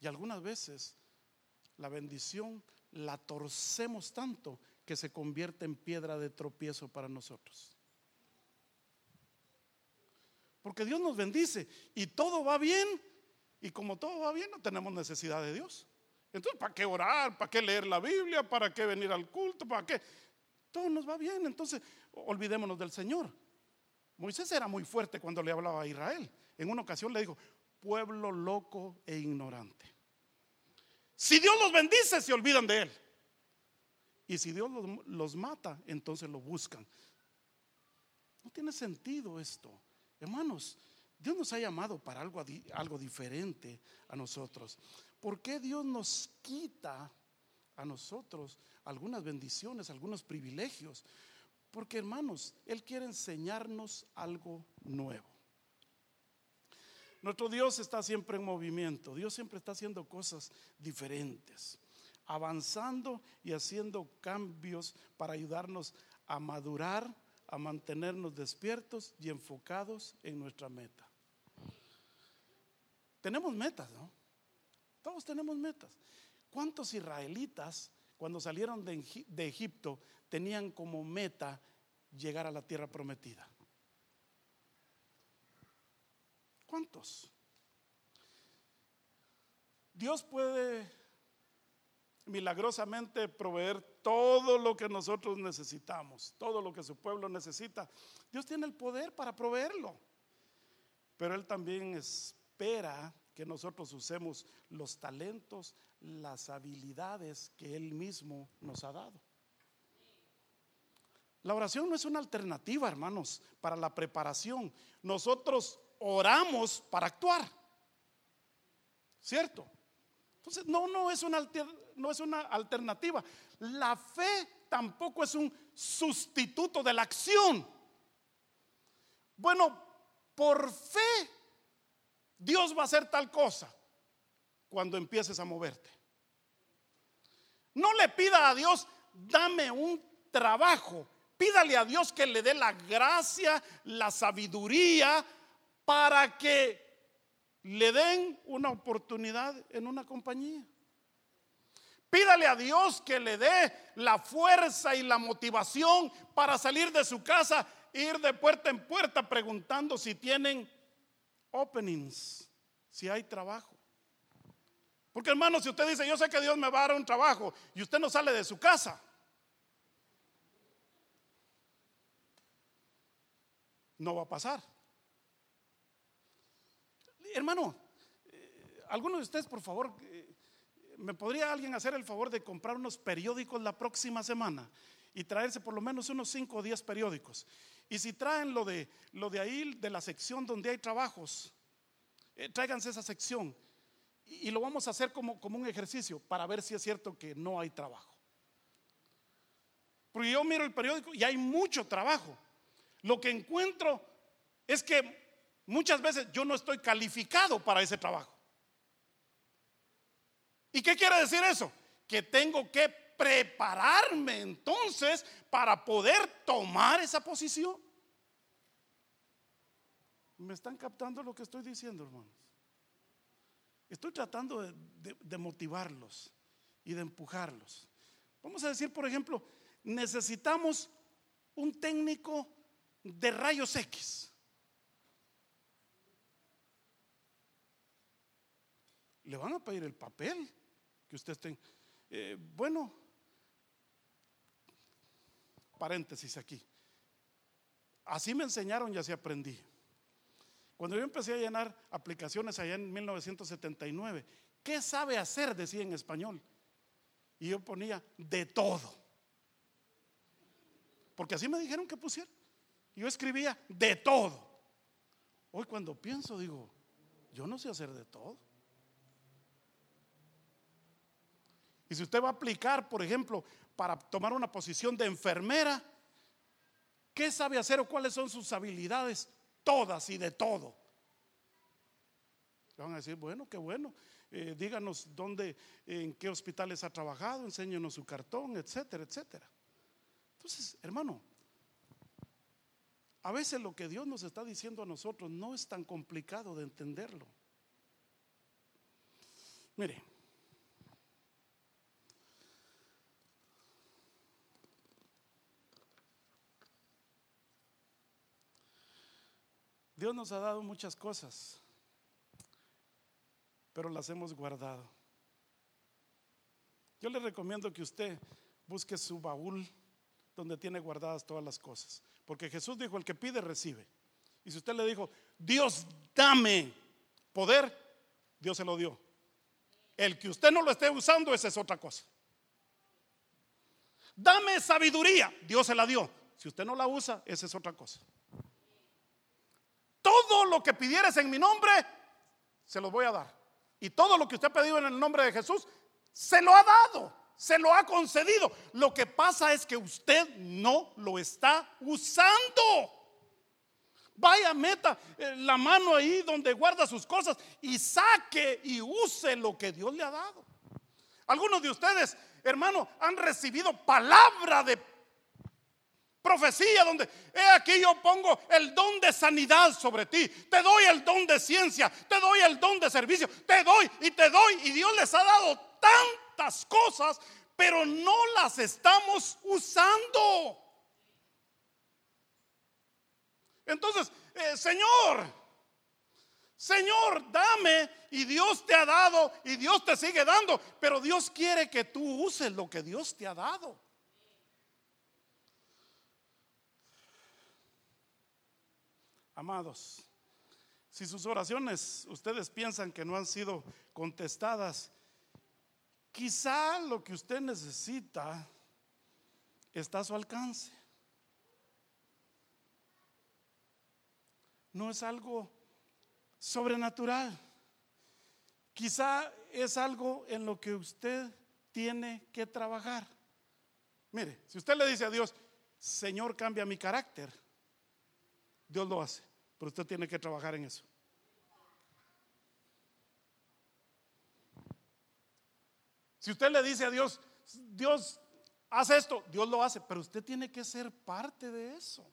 Y algunas veces la bendición la torcemos tanto que se convierte en piedra de tropiezo para nosotros. Porque Dios nos bendice y todo va bien. Y como todo va bien, no tenemos necesidad de Dios. Entonces, ¿para qué orar? ¿Para qué leer la Biblia? ¿Para qué venir al culto? ¿Para qué? Todo nos va bien. Entonces, olvidémonos del Señor. Moisés era muy fuerte cuando le hablaba a Israel. En una ocasión le dijo, pueblo loco e ignorante. Si Dios los bendice, se olvidan de Él. Y si Dios los, mata, entonces lo buscan. No tiene sentido esto. Hermanos, Dios nos ha llamado para algo, algo diferente a nosotros. ¿Por qué Dios nos quita a nosotros algunas bendiciones, algunos privilegios? Porque hermanos, Él quiere enseñarnos algo nuevo. Nuestro Dios está siempre en movimiento, Dios siempre está haciendo cosas diferentes avanzando y haciendo cambios para ayudarnos a madurar, a mantenernos despiertos y enfocados en nuestra meta. Tenemos metas, ¿no? Todos tenemos metas. ¿Cuántos israelitas cuando salieron de, Egipto tenían como meta llegar a la tierra prometida? ¿Cuántos? Dios puede milagrosamente proveer todo lo que nosotros necesitamos, todo lo que su pueblo necesita. Dios tiene el poder para proveerlo, pero Él también espera que nosotros usemos los talentos, las habilidades que Él mismo nos ha dado. La oración no es una alternativa, hermanos, para la preparación. Nosotros oramos para actuar. ¿Cierto? Entonces, no, no es una no es una alternativa. La fe tampoco es un sustituto de la acción. Bueno, por fe Dios va a hacer tal cosa cuando empieces a moverte. No le pida a Dios, dame un trabajo. Pídale a Dios que le dé la gracia, la sabiduría para que le den una oportunidad en una compañía. Pídale a Dios que le dé la fuerza y la motivación para salir de su casa, ir de puerta en puerta preguntando si tienen openings, si hay trabajo. Porque hermano, si usted dice, yo sé que Dios me va a dar un trabajo y usted no sale de su casa, no va a pasar. Hermano, eh, algunos de ustedes, por favor, ¿me podría alguien hacer el favor de comprar unos periódicos la próxima semana y traerse por lo menos unos 5 o 10 periódicos? Y si traen lo de, lo de ahí, de la sección donde hay trabajos, eh, tráiganse esa sección y, lo vamos a hacer como, como un ejercicio para ver si es cierto que no hay trabajo. Porque yo miro el periódico y hay mucho trabajo. Lo que encuentro es que muchas veces yo no estoy calificado para ese trabajo. ¿Y qué quiere decir eso? Que tengo que prepararme entonces para poder tomar esa posición. ¿Me están captando lo que estoy diciendo, hermanos? Estoy tratando de, motivarlos y de empujarlos. Vamos a decir, por ejemplo, necesitamos un técnico de rayos X. Le van a pedir el papel que usted esté. Eh, bueno, paréntesis aquí. Así me enseñaron y así aprendí. Cuando yo empecé a llenar aplicaciones allá en 1979, ¿qué sabe hacer? Decía en español. Y yo ponía de todo. Porque así me dijeron que pusiera. Yo escribía de todo. Hoy cuando pienso digo, yo no sé hacer de todo. Y si usted va a aplicar, por ejemplo, para tomar una posición de enfermera, ¿qué sabe hacer o cuáles son sus habilidades? Todas y de todo. Le van a decir, bueno, qué bueno. Eh, díganos dónde, en qué hospitales ha trabajado, enséñenos su cartón, etcétera, etcétera. Entonces, hermano, a veces lo que Dios nos está diciendo a nosotros no es tan complicado de entenderlo. Mire, Dios nos ha dado muchas cosas, pero las hemos guardado. Yo le recomiendo que usted busque su baúl donde tiene guardadas todas las cosas. Porque Jesús dijo, el que pide, recibe. Y si usted le dijo, Dios, dame poder, Dios se lo dio. El que usted no lo esté usando, esa es otra cosa. Dame sabiduría, Dios se la dio. Si usted no la usa, esa es otra cosa. Todo lo que pidieres en mi nombre, se lo voy a dar. Y todo lo que usted ha pedido en el nombre de Jesús, se lo ha dado, se lo ha concedido. Lo que pasa es que usted no lo está usando. Vaya, meta eh, la mano ahí donde guarda sus cosas y saque y use lo que Dios le ha dado. Algunos de ustedes, hermano, han recibido palabra de Profecía donde, he aquí yo pongo el don de sanidad sobre ti, te doy el don de ciencia, te doy el don de servicio, te doy y te doy. Y Dios les ha dado tantas cosas, pero no las estamos usando. Entonces, eh, Señor, Señor, dame y Dios te ha dado y Dios te sigue dando, pero Dios quiere que tú uses lo que Dios te ha dado. Amados, si sus oraciones ustedes piensan que no han sido contestadas, quizá lo que usted necesita está a su alcance. No es algo sobrenatural. Quizá es algo en lo que usted tiene que trabajar. Mire, si usted le dice a Dios, Señor, cambia mi carácter, Dios lo hace. Pero usted tiene que trabajar en eso. Si usted le dice a Dios, Dios, haz esto, Dios lo hace, pero usted tiene que ser parte de eso.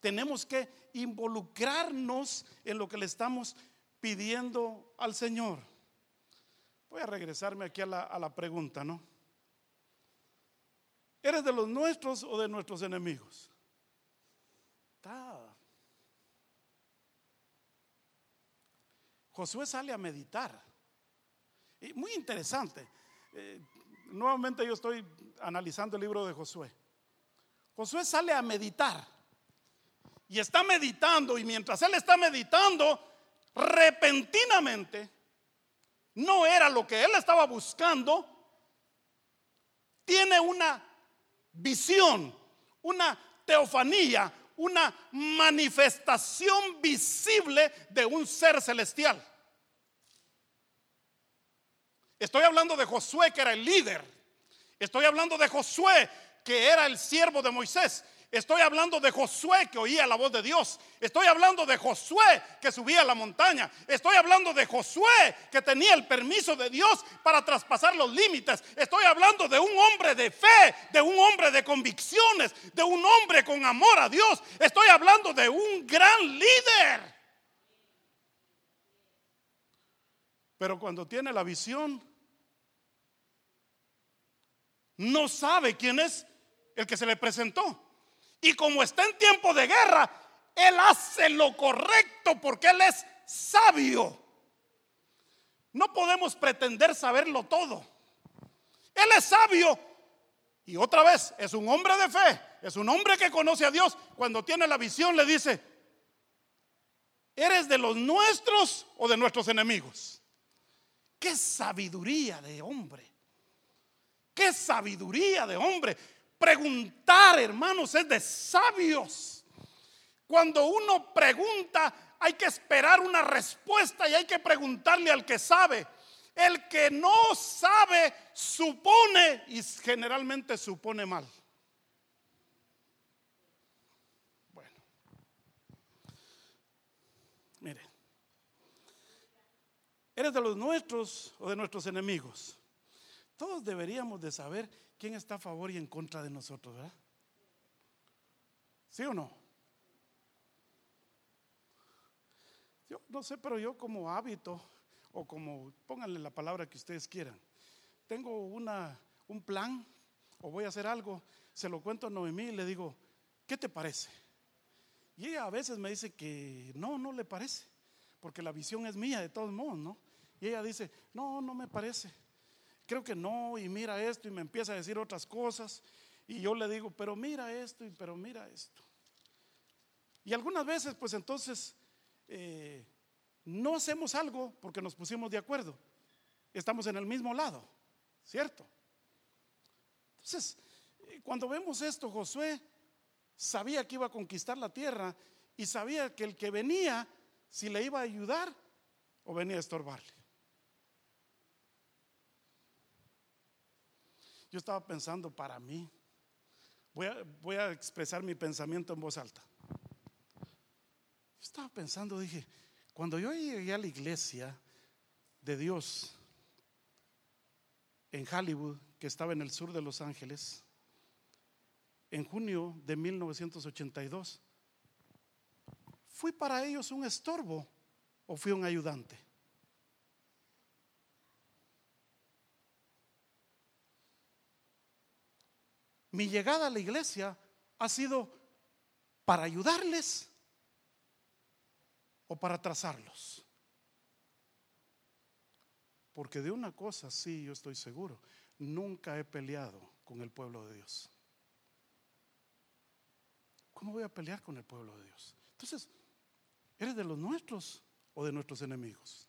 Tenemos que involucrarnos en lo que le estamos pidiendo al Señor. Voy a regresarme aquí a la, a la pregunta, ¿no? ¿Eres de los nuestros o de nuestros enemigos? Josué sale a meditar. Y muy interesante. Eh, nuevamente yo estoy analizando el libro de Josué. Josué sale a meditar. Y está meditando. Y mientras él está meditando, repentinamente, no era lo que él estaba buscando, tiene una visión, una teofanía, una manifestación visible de un ser celestial. Estoy hablando de Josué que era el líder. Estoy hablando de Josué que era el siervo de Moisés. Estoy hablando de Josué que oía la voz de Dios. Estoy hablando de Josué que subía a la montaña. Estoy hablando de Josué que tenía el permiso de Dios para traspasar los límites. Estoy hablando de un hombre de fe, de un hombre de convicciones, de un hombre con amor a Dios. Estoy hablando de un gran líder. Pero cuando tiene la visión, no sabe quién es el que se le presentó. Y como está en tiempo de guerra, él hace lo correcto porque él es sabio. No podemos pretender saberlo todo. Él es sabio. Y otra vez, es un hombre de fe. Es un hombre que conoce a Dios. Cuando tiene la visión le dice, ¿eres de los nuestros o de nuestros enemigos? Qué sabiduría de hombre. Qué sabiduría de hombre. Preguntar, hermanos, es de sabios. Cuando uno pregunta, hay que esperar una respuesta y hay que preguntarle al que sabe. El que no sabe supone y generalmente supone mal. Bueno, mire, ¿eres de los nuestros o de nuestros enemigos? Todos deberíamos de saber quién está a favor y en contra de nosotros, ¿verdad? ¿Sí o no? Yo no sé, pero yo como hábito o como pónganle la palabra que ustedes quieran, tengo una, un plan o voy a hacer algo, se lo cuento a Noemí y le digo, ¿qué te parece? Y ella a veces me dice que no, no le parece, porque la visión es mía de todos modos, ¿no? Y ella dice, no, no me parece creo que no, y mira esto, y me empieza a decir otras cosas, y yo le digo, pero mira esto, y pero mira esto. Y algunas veces, pues entonces, eh, no hacemos algo porque nos pusimos de acuerdo. Estamos en el mismo lado, ¿cierto? Entonces, eh, cuando vemos esto, Josué sabía que iba a conquistar la tierra y sabía que el que venía, si le iba a ayudar o venía a estorbarle. Yo estaba pensando para mí. Voy a, expresar mi pensamiento en voz alta. Yo estaba pensando, dije, cuando yo llegué a la iglesia de Dios en Hollywood, que estaba en el sur de Los Ángeles, en junio de 1982, ¿fui para ellos un estorbo o fui un ayudante? Mi llegada a la iglesia ha sido para ayudarles o para trazarlos. Porque de una cosa sí yo estoy seguro, nunca he peleado con el pueblo de Dios. ¿Cómo voy a pelear con el pueblo de Dios? Entonces, ¿eres de los nuestros o de nuestros enemigos?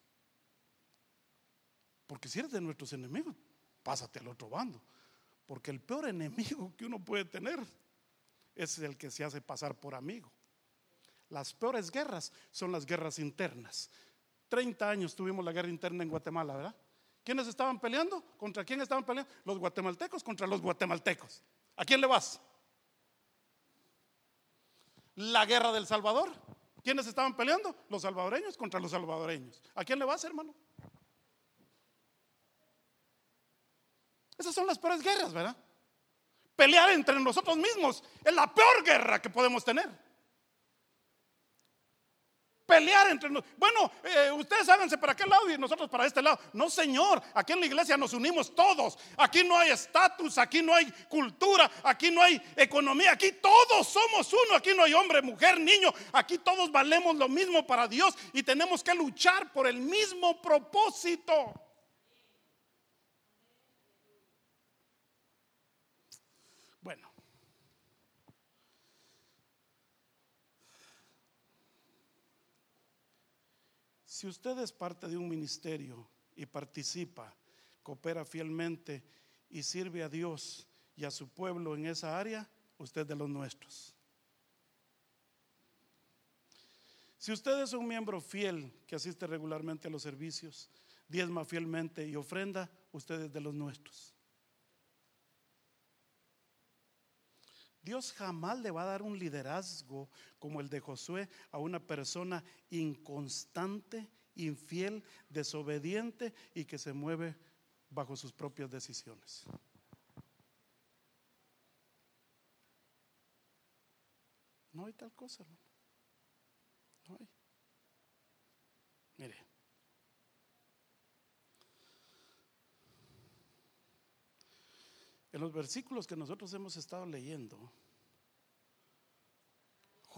Porque si eres de nuestros enemigos, pásate al otro bando. Porque el peor enemigo que uno puede tener es el que se hace pasar por amigo. Las peores guerras son las guerras internas. 30 años tuvimos la guerra interna en Guatemala, ¿verdad? ¿Quiénes estaban peleando? ¿Contra quién estaban peleando? Los guatemaltecos contra los guatemaltecos. ¿A quién le vas? La guerra del Salvador. ¿Quiénes estaban peleando? Los salvadoreños contra los salvadoreños. ¿A quién le vas, hermano? Esas son las peores guerras, ¿verdad? Pelear entre nosotros mismos es la peor guerra que podemos tener. Pelear entre nosotros. Bueno, eh, ustedes háganse para qué lado y nosotros para este lado. No, Señor, aquí en la iglesia nos unimos todos. Aquí no hay estatus, aquí no hay cultura, aquí no hay economía. Aquí todos somos uno. Aquí no hay hombre, mujer, niño. Aquí todos valemos lo mismo para Dios y tenemos que luchar por el mismo propósito. Si usted es parte de un ministerio y participa, coopera fielmente y sirve a Dios y a su pueblo en esa área, usted es de los nuestros. Si usted es un miembro fiel que asiste regularmente a los servicios, diezma fielmente y ofrenda, usted es de los nuestros. Dios jamás le va a dar un liderazgo como el de Josué a una persona inconstante, infiel, desobediente y que se mueve bajo sus propias decisiones. No hay tal cosa, hermano. No hay. Mire. En los versículos que nosotros hemos estado leyendo,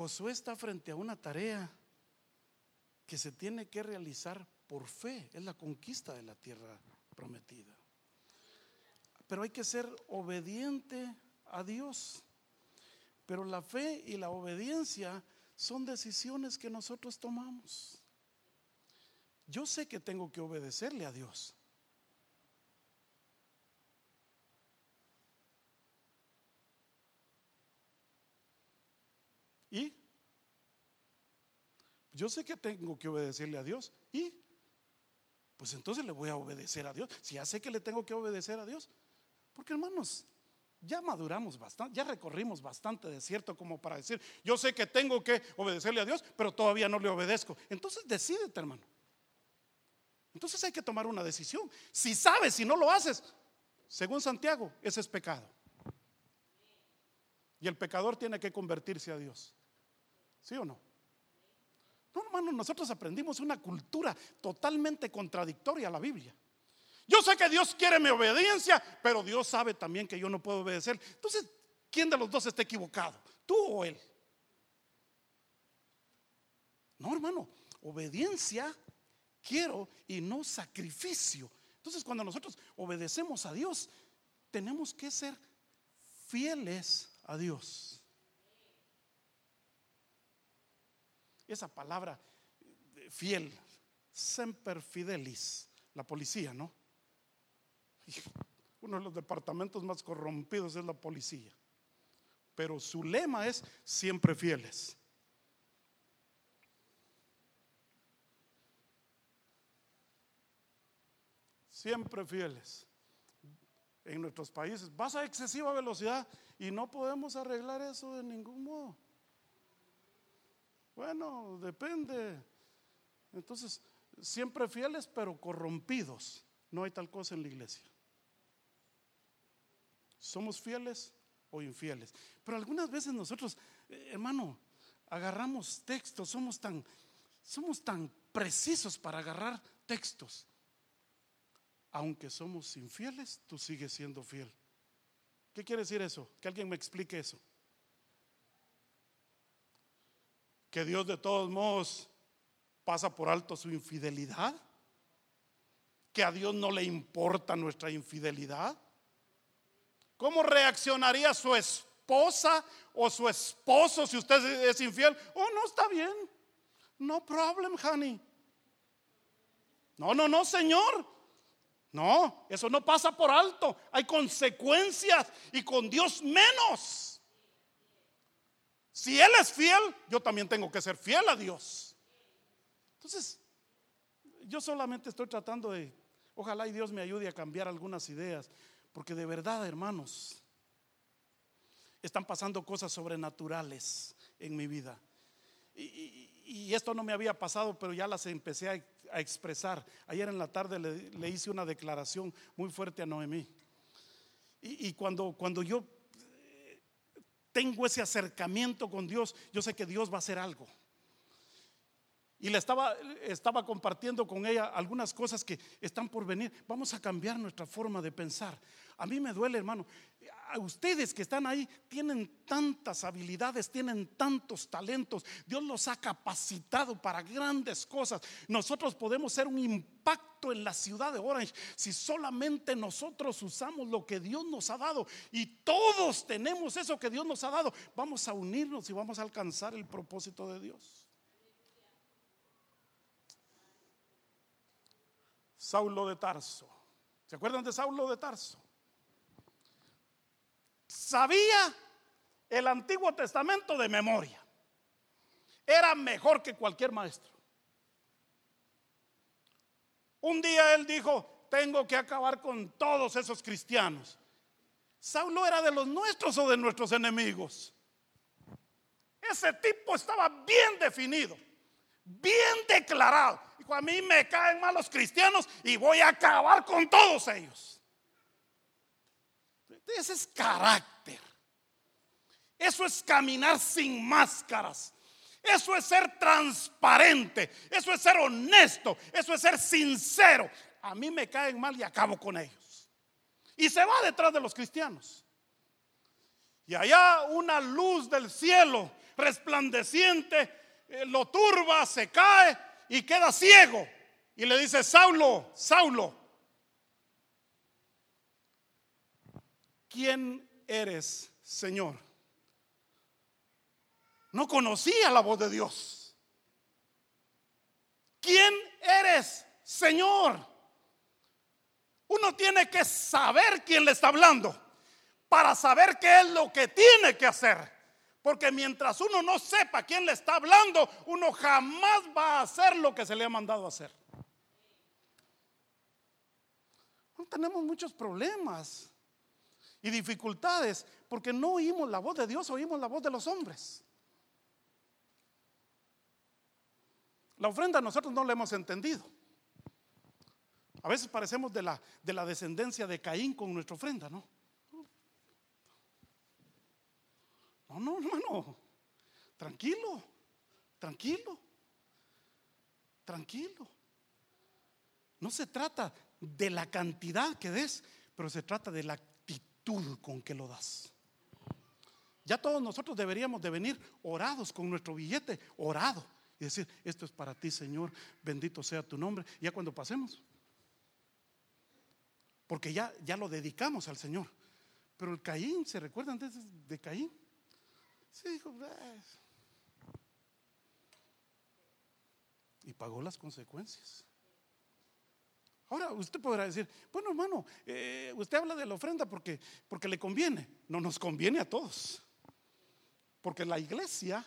Josué está frente a una tarea que se tiene que realizar por fe, es la conquista de la tierra prometida. Pero hay que ser obediente a Dios. Pero la fe y la obediencia son decisiones que nosotros tomamos. Yo sé que tengo que obedecerle a Dios. ¿Y? Yo sé que tengo que obedecerle a Dios. ¿Y? Pues entonces le voy a obedecer a Dios. Si ya sé que le tengo que obedecer a Dios. Porque hermanos, ya maduramos bastante, ya recorrimos bastante desierto como para decir, yo sé que tengo que obedecerle a Dios, pero todavía no le obedezco. Entonces decídete, hermano. Entonces hay que tomar una decisión. Si sabes, si no lo haces, según Santiago, ese es pecado. Y el pecador tiene que convertirse a Dios. ¿Sí o no? No, hermano, nosotros aprendimos una cultura totalmente contradictoria a la Biblia. Yo sé que Dios quiere mi obediencia, pero Dios sabe también que yo no puedo obedecer. Entonces, ¿quién de los dos está equivocado? ¿Tú o él? No, hermano, obediencia quiero y no sacrificio. Entonces, cuando nosotros obedecemos a Dios, tenemos que ser fieles a Dios. Esa palabra fiel, semper fidelis, la policía, ¿no? Uno de los departamentos más corrompidos es la policía, pero su lema es siempre fieles. Siempre fieles. En nuestros países vas a excesiva velocidad y no podemos arreglar eso de ningún modo. Bueno, depende. Entonces, siempre fieles pero corrompidos. No hay tal cosa en la iglesia. Somos fieles o infieles. Pero algunas veces nosotros, eh, hermano, agarramos textos, somos tan, somos tan precisos para agarrar textos. Aunque somos infieles, tú sigues siendo fiel. ¿Qué quiere decir eso? Que alguien me explique eso. Que Dios de todos modos pasa por alto su infidelidad, que a Dios no le importa nuestra infidelidad. ¿Cómo reaccionaría su esposa o su esposo si usted es infiel? Oh, no está bien. No problem, honey. No, no, no, Señor. No, eso no pasa por alto. Hay consecuencias y con Dios menos. Si Él es fiel, yo también tengo que ser fiel a Dios. Entonces, yo solamente estoy tratando de, ojalá y Dios me ayude a cambiar algunas ideas, porque de verdad, hermanos, están pasando cosas sobrenaturales en mi vida. Y, esto no me había pasado, pero ya las empecé a, expresar. Ayer en la tarde le, hice una declaración muy fuerte a Noemí. Y, y cuando, cuando yo tengo ese acercamiento con Dios, yo sé que Dios va a hacer algo. Y le estaba, estaba compartiendo con ella algunas cosas que están por venir. Vamos a cambiar nuestra forma de pensar. A mí me duele, hermano. Ustedes que están ahí tienen tantas habilidades, tienen tantos talentos. Dios los ha capacitado para grandes cosas. Nosotros podemos ser un impacto en la ciudad de Orange si solamente nosotros usamos lo que Dios nos ha dado. Y todos tenemos eso que Dios nos ha dado. Vamos a unirnos y vamos a alcanzar el propósito de Dios. Saulo de Tarso. ¿Se acuerdan de Saulo de Tarso? Sabía el Antiguo Testamento de memoria. Era mejor que cualquier maestro. Un día él dijo, tengo que acabar con todos esos cristianos. Saulo era de los nuestros o de nuestros enemigos. Ese tipo estaba bien definido, bien declarado. Dijo, a mí me caen mal los cristianos y voy a acabar con todos ellos. Ese es carácter. Eso es caminar sin máscaras. Eso es ser transparente. Eso es ser honesto. Eso es ser sincero. A mí me caen mal y acabo con ellos. Y se va detrás de los cristianos. Y allá una luz del cielo resplandeciente eh, lo turba, se cae y queda ciego. Y le dice, Saulo, Saulo, ¿quién eres, Señor? No conocía la voz de Dios. ¿Quién eres, Señor? Uno tiene que saber quién le está hablando para saber qué es lo que tiene que hacer. Porque mientras uno no sepa quién le está hablando, uno jamás va a hacer lo que se le ha mandado hacer. No tenemos muchos problemas y dificultades porque no oímos la voz de Dios, oímos la voz de los hombres. La ofrenda nosotros no la hemos entendido. A veces parecemos de la, de la descendencia de Caín con nuestra ofrenda, ¿no? No, no, hermano. Tranquilo, tranquilo, tranquilo. No se trata de la cantidad que des, pero se trata de la actitud con que lo das. Ya todos nosotros deberíamos de venir orados con nuestro billete, orado, y decir, esto es para ti, Señor, bendito sea tu nombre, ya cuando pasemos. Porque ya, ya lo dedicamos al Señor. Pero el Caín, ¿se recuerdan de, de Caín? Y pagó las consecuencias. Ahora usted podrá decir, bueno hermano, eh, usted habla de la ofrenda porque, porque le conviene. No nos conviene a todos. Porque la iglesia,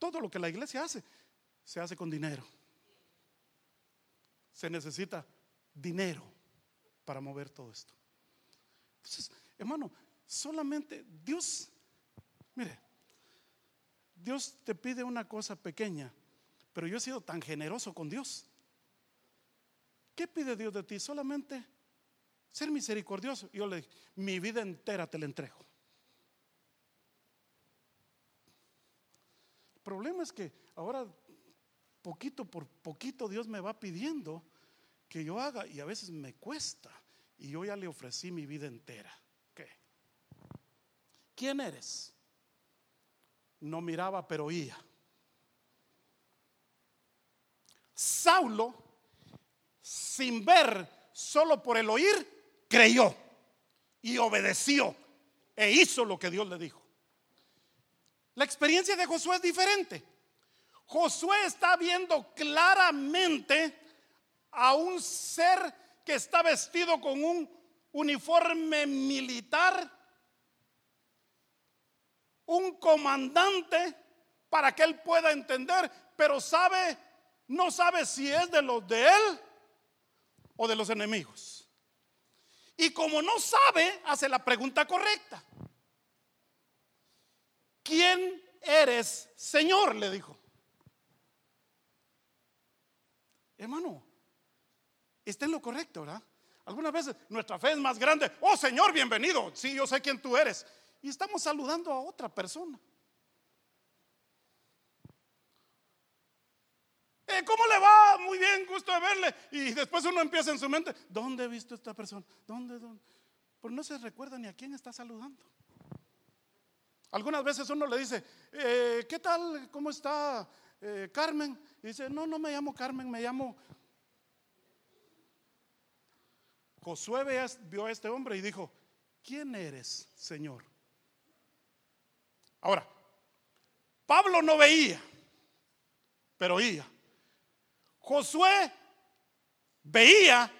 todo lo que la iglesia hace, se hace con dinero. Se necesita dinero para mover todo esto. Entonces, hermano, solamente Dios, mire, Dios te pide una cosa pequeña, pero yo he sido tan generoso con Dios. ¿Qué pide Dios de ti? Solamente ser misericordioso. Yo le dije, mi vida entera te la entrego. El problema es que ahora, poquito por poquito, Dios me va pidiendo que yo haga y a veces me cuesta. Y yo ya le ofrecí mi vida entera. ¿Qué? ¿Quién eres? no miraba, pero oía. Saulo, sin ver, solo por el oír, creyó y obedeció e hizo lo que Dios le dijo. La experiencia de Josué es diferente. Josué está viendo claramente a un ser que está vestido con un uniforme militar un comandante para que él pueda entender, pero sabe, no sabe si es de los de él o de los enemigos. Y como no sabe, hace la pregunta correcta. ¿Quién eres, Señor? Le dijo. Hermano, está en lo correcto, ¿verdad? Algunas veces nuestra fe es más grande. Oh Señor, bienvenido. Sí, yo sé quién tú eres y estamos saludando a otra persona. Eh, ¿Cómo le va? Muy bien, gusto de verle. Y después uno empieza en su mente, ¿dónde he visto a esta persona? ¿Dónde? dónde? Pues no se recuerda ni a quién está saludando. Algunas veces uno le dice, eh, ¿qué tal? ¿Cómo está eh, Carmen? Y dice, no, no me llamo Carmen, me llamo... Josué vio a este hombre y dijo, ¿quién eres, Señor? Ahora, Pablo no veía, pero oía. Josué veía,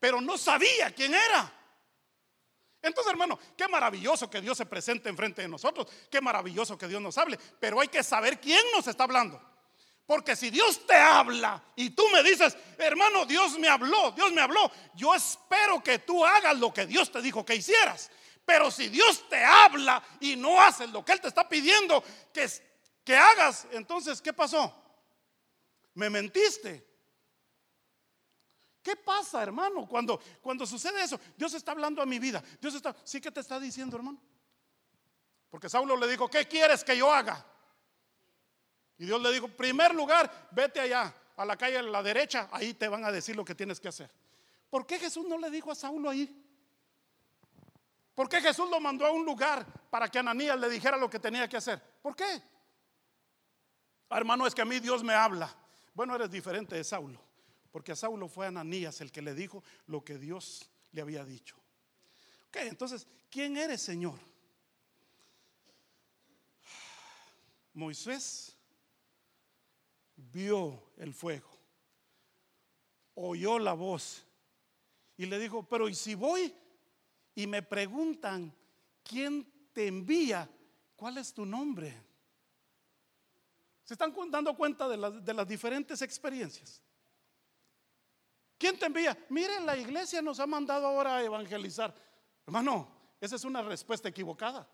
pero no sabía quién era. Entonces, hermano, qué maravilloso que Dios se presente enfrente de nosotros, qué maravilloso que Dios nos hable, pero hay que saber quién nos está hablando. Porque si Dios te habla y tú me dices, hermano, Dios me habló, Dios me habló, yo espero que tú hagas lo que Dios te dijo que hicieras. Pero si Dios te habla y no haces lo que Él te está pidiendo que, que hagas, entonces, ¿qué pasó? Me mentiste. ¿Qué pasa, hermano, cuando, cuando sucede eso? Dios está hablando a mi vida. Dios está, sí que te está diciendo, hermano. Porque Saulo le dijo, ¿qué quieres que yo haga? Y Dios le dijo, primer lugar, vete allá, a la calle a la derecha, ahí te van a decir lo que tienes que hacer. ¿Por qué Jesús no le dijo a Saulo ahí? ¿Por qué Jesús lo mandó a un lugar para que Ananías le dijera lo que tenía que hacer? ¿Por qué? Hermano, es que a mí Dios me habla. Bueno, eres diferente de Saulo, porque a Saulo fue Ananías el que le dijo lo que Dios le había dicho. Ok, entonces, ¿quién eres, Señor? Moisés vio el fuego, oyó la voz y le dijo, pero ¿y si voy y me preguntan, ¿quién te envía? ¿Cuál es tu nombre? ¿Se están dando cuenta de las, diferentes experiencias? ¿Quién te envía? Miren, la iglesia nos ha mandado ahora a evangelizar. Hermano, esa es una respuesta equivocada.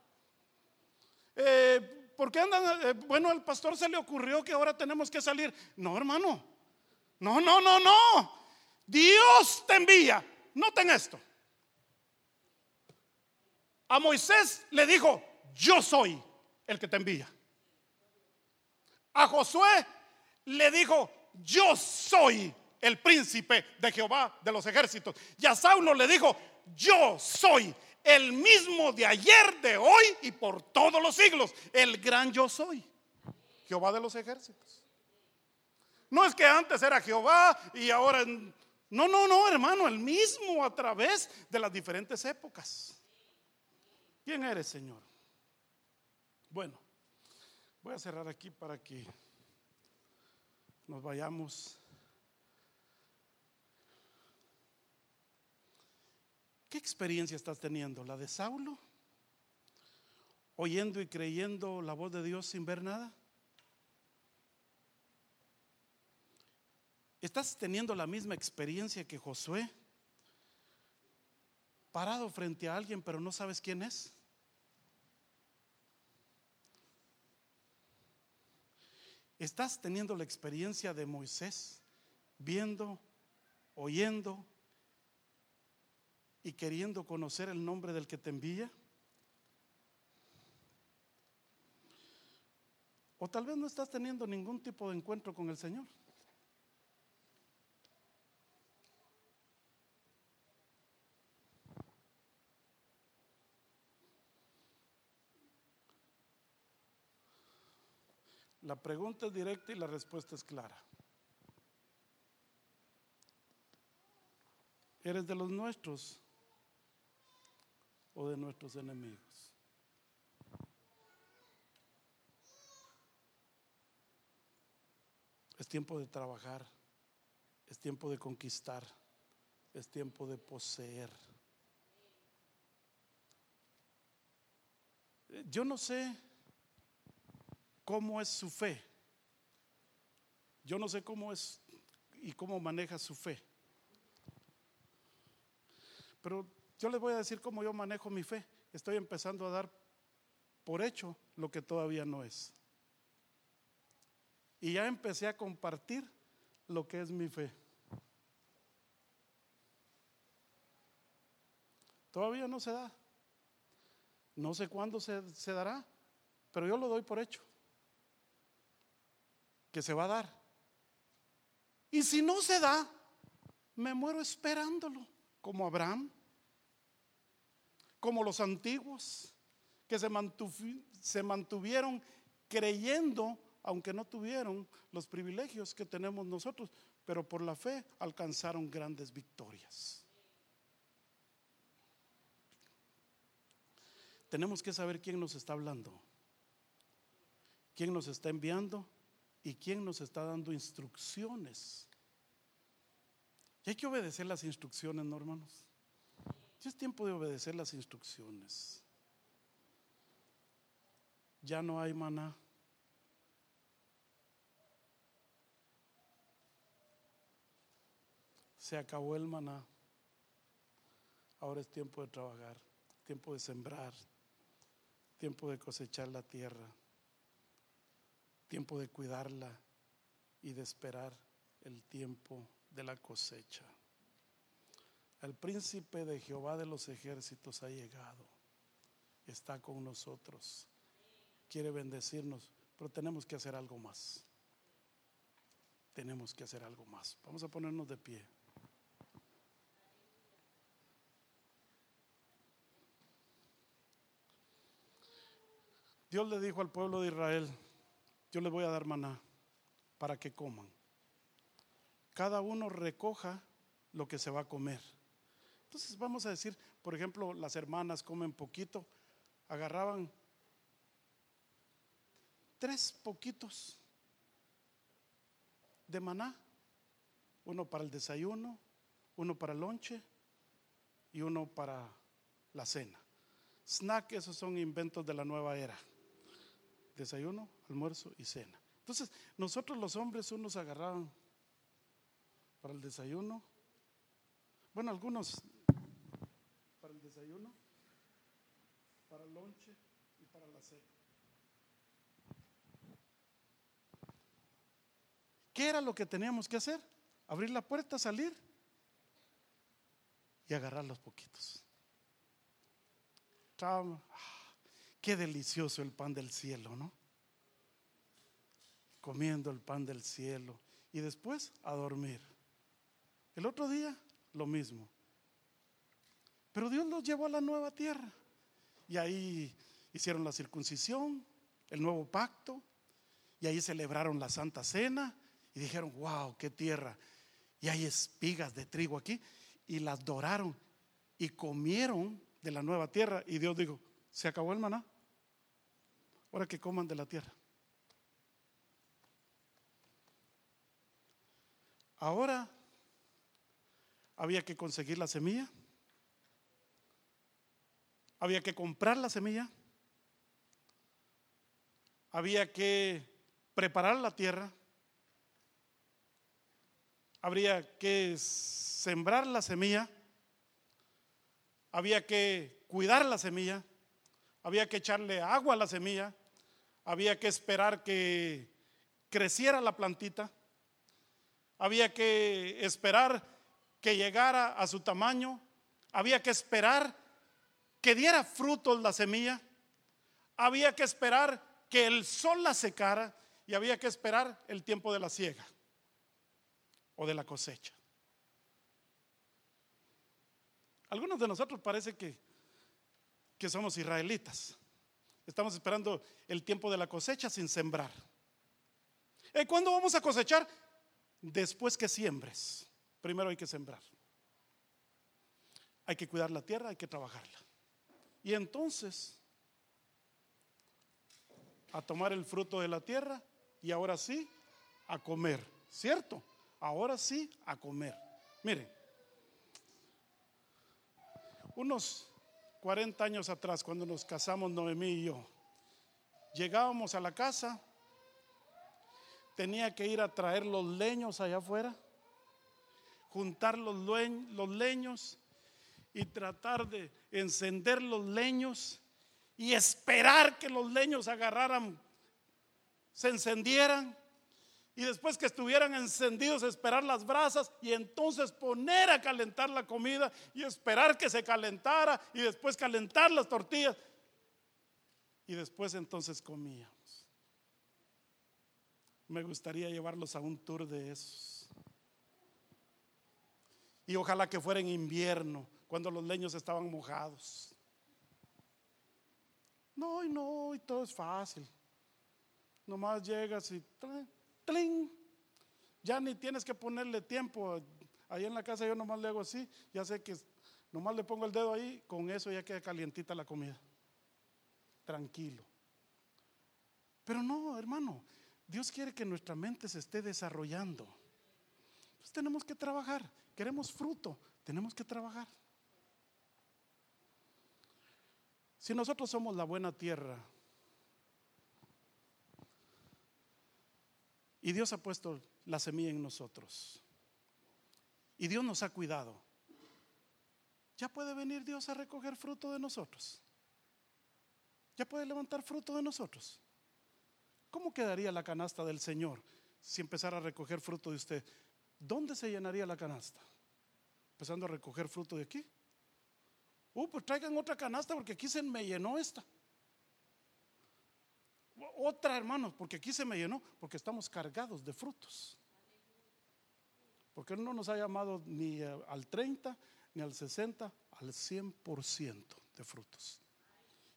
Eh, ¿Por qué andan? Eh, bueno, al pastor se le ocurrió que ahora tenemos que salir. No, hermano. No, no, no, no. Dios te envía. Noten esto. A Moisés le dijo, yo soy el que te envía. A Josué le dijo, yo soy el príncipe de Jehová de los ejércitos. Y a Saulo le dijo, yo soy el mismo de ayer, de hoy y por todos los siglos. El gran yo soy. Jehová de los ejércitos. No es que antes era Jehová y ahora... No, no, no, hermano, el mismo a través de las diferentes épocas. ¿Quién eres, Señor? Bueno, voy a cerrar aquí para que nos vayamos. ¿Qué experiencia estás teniendo? ¿La de Saulo? ¿Oyendo y creyendo la voz de Dios sin ver nada? ¿Estás teniendo la misma experiencia que Josué? parado frente a alguien pero no sabes quién es? ¿Estás teniendo la experiencia de Moisés, viendo, oyendo y queriendo conocer el nombre del que te envía? O tal vez no estás teniendo ningún tipo de encuentro con el Señor. La pregunta es directa y la respuesta es clara. ¿Eres de los nuestros o de nuestros enemigos? Es tiempo de trabajar, es tiempo de conquistar, es tiempo de poseer. Yo no sé cómo es su fe. Yo no sé cómo es y cómo maneja su fe. Pero yo les voy a decir cómo yo manejo mi fe. Estoy empezando a dar por hecho lo que todavía no es. Y ya empecé a compartir lo que es mi fe. Todavía no se da. No sé cuándo se, dará, pero yo lo doy por hecho que se va a dar. Y si no se da, me muero esperándolo, como Abraham, como los antiguos, que se, mantuvieron creyendo, aunque no tuvieron los privilegios que tenemos nosotros, pero por la fe alcanzaron grandes victorias. Tenemos que saber quién nos está hablando, quién nos está enviando ¿Y quién nos está dando instrucciones? Y hay que obedecer las instrucciones, ¿no, hermanos? Ya es tiempo de obedecer las instrucciones. Ya no hay maná. Se acabó el maná. Ahora es tiempo de trabajar. tiempo de sembrar, tiempo de cosechar la tierra, tiempo de cuidarla y de esperar el tiempo de la cosecha. El príncipe de Jehová de los ejércitos ha llegado, está con nosotros, quiere bendecirnos, pero tenemos que hacer algo más. Tenemos que hacer algo más. Vamos a ponernos de pie. Dios le dijo al pueblo de Israel, yo les voy a dar maná para que coman. Cada uno recoja lo que se va a comer. Entonces vamos a decir, por ejemplo, las hermanas comen poquito, agarraban tres poquitos de maná, uno para el desayuno, uno para el lonche y uno para la cena. Snack, esos son inventos de la nueva era. Desayuno, almuerzo y cena. Entonces, nosotros los hombres unos agarraban para el desayuno, bueno, algunos para el desayuno, para el lonche y para la cena. ¿Qué era lo que teníamos que hacer? Abrir la puerta, salir y agarrar los poquitos. Qué delicioso el pan del cielo, ¿no? Comiendo el pan del cielo y después a dormir. El otro día, lo mismo. Pero Dios los llevó a la nueva tierra. Y ahí hicieron la circuncisión, el nuevo pacto, y ahí celebraron la Santa Cena y dijeron, wow, qué tierra. Y hay espigas de trigo aquí. Y las doraron y comieron de la nueva tierra. Y Dios dijo, se acabó el maná. Ahora que coman de la tierra. Ahora había que conseguir la semilla. Había que comprar la semilla. Había que preparar la tierra habría que sembrar la semilla, había que cuidar la semilla, había que echarle agua a la semilla, había que esperar que creciera la plantita, había que esperar que llegara a su tamaño, había que esperar que diera frutos la semilla, había que esperar que el sol la secara y había que esperar el tiempo de la siega o de la cosecha. Algunos de nosotros parece que, que somos israelitas. Estamos esperando el tiempo de la cosecha sin sembrar. ¿Y cuándo vamos a cosechar? Después que siembres. Primero hay que sembrar. Hay que cuidar la tierra, hay que trabajarla. Y entonces, a tomar el fruto de la tierra y ahora sí, a comer. ¿Cierto? ahora sí a comer. Mire, unos 40 años atrás, cuando nos casamos Noemí y yo, llegábamos a la casa, tenía que ir a traer los leños allá afuera, juntar los, leños y tratar de encender los leños y esperar que los leños agarraran, se encendieran y después que estuvieran encendidos esperar las brasas y entonces poner a calentar la comida y esperar que se calentara y después calentar las tortillas y después entonces comíamos. Me gustaría llevarlos a un tour de esos. Y ojalá que fuera en invierno, cuando los leños estaban mojados. No, y no, y todo es fácil. Nomás llegas y ya ni tienes que ponerle tiempo. Ahí en la casa yo nomás le hago así, ya sé que nomás le pongo el dedo ahí, con eso ya queda calientita la comida. Tranquilo. Pero no, hermano, Dios quiere que nuestra mente se esté desarrollando. Pues tenemos que trabajar. Queremos fruto, tenemos que trabajar. Si nosotros somos la buena tierra, Y Dios ha puesto la semilla en nosotros. Y Dios nos ha cuidado. ya puede venir Dios a recoger fruto de nosotros. Ya puede levantar fruto de nosotros. ¿Cómo quedaría la canasta del Señor si empezara a recoger fruto de usted? ¿Dónde se llenaría la canasta? Empezando a recoger fruto de aquí. Uh, pues traigan otra canasta porque aquí se me llenó esta. Otra, hermanos, porque aquí se me llenó, porque estamos cargados de frutos. Porque no nos ha llamado ni al 30, ni al 60, al 100% de frutos.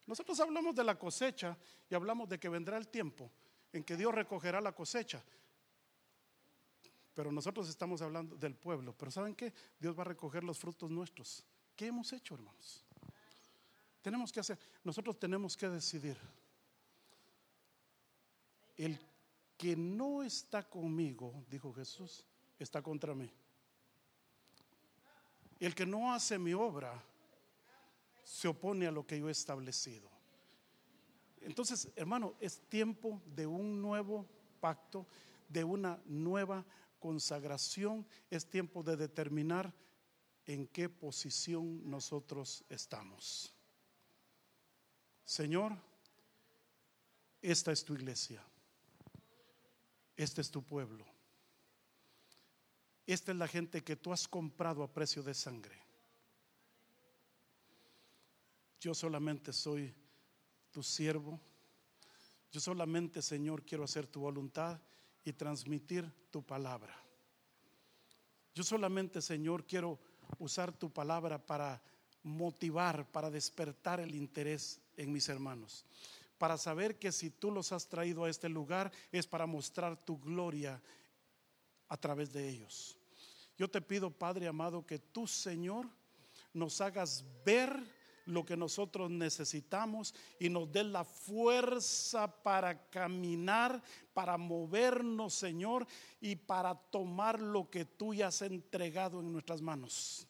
Nosotros hablamos de la cosecha y hablamos de que vendrá el tiempo en que Dios recogerá la cosecha. Pero nosotros estamos hablando del pueblo. Pero ¿saben qué? Dios va a recoger los frutos nuestros. ¿Qué hemos hecho, hermanos? Tenemos que hacer, nosotros tenemos que decidir. El que no está conmigo, dijo Jesús, está contra mí. El que no hace mi obra se opone a lo que yo he establecido. Entonces, hermano, es tiempo de un nuevo pacto, de una nueva consagración, es tiempo de determinar en qué posición nosotros estamos. Señor, esta es tu iglesia, este es tu pueblo, esta es la gente que tú has comprado a precio de sangre. Yo solamente soy tu siervo. Yo solamente, Señor, quiero hacer tu voluntad y transmitir tu palabra. Yo solamente, Señor, quiero usar tu palabra para motivar, para despertar el interés en mis hermanos. Para saber que si tú los has traído a este lugar es para mostrar tu gloria a través de ellos. Yo te pido, Padre amado, que tú, Señor, nos hagas ver lo que nosotros necesitamos y nos dé la fuerza para caminar, para movernos, Señor, y para tomar lo que tú ya has entregado en nuestras manos.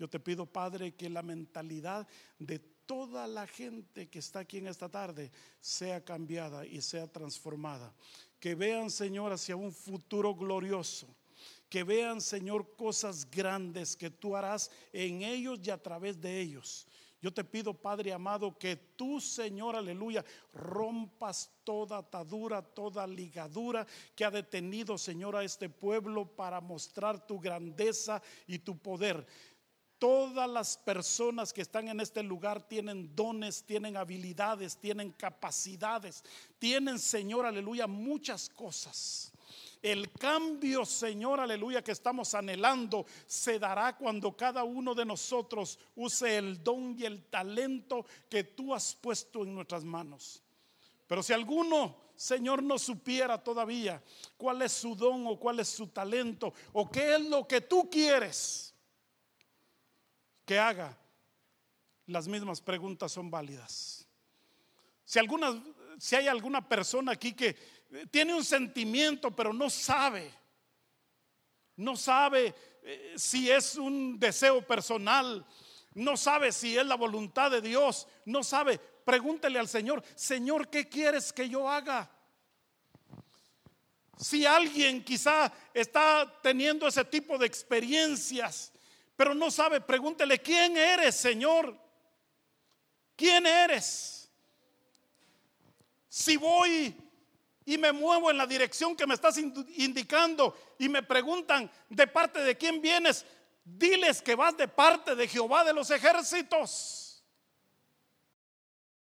Yo te pido, Padre, que la mentalidad de toda la gente que está aquí en esta tarde sea cambiada y sea transformada. Que vean, Señor, hacia un futuro glorioso que vean, Señor, cosas grandes que tú harás en ellos y a través de ellos. Yo te pido, Padre amado, que tú, Señor, aleluya, rompas toda atadura, toda ligadura que ha detenido, Señor, a este pueblo para mostrar tu grandeza y tu poder. Todas las personas que están en este lugar tienen dones, tienen habilidades, tienen capacidades, tienen, Señor, aleluya, muchas cosas. El cambio, Señor, aleluya, que estamos anhelando se dará cuando cada uno de nosotros use el don y el talento que tú has puesto en nuestras manos. Pero si alguno, Señor, no supiera todavía cuál es su don o cuál es su talento o qué es lo que tú quieres que haga, las mismas preguntas son válidas. Si alguna, si hay alguna persona aquí que tiene un sentimiento, pero no sabe. No sabe eh, si es un deseo personal. No sabe si es la voluntad de Dios. No sabe. Pregúntele al Señor, Señor, ¿qué quieres que yo haga? Si alguien quizá está teniendo ese tipo de experiencias, pero no sabe, pregúntele, ¿quién eres, Señor? ¿Quién eres? Si voy y me muevo en la dirección que me estás indicando y me preguntan de parte de quién vienes, diles que vas de parte de Jehová de los ejércitos.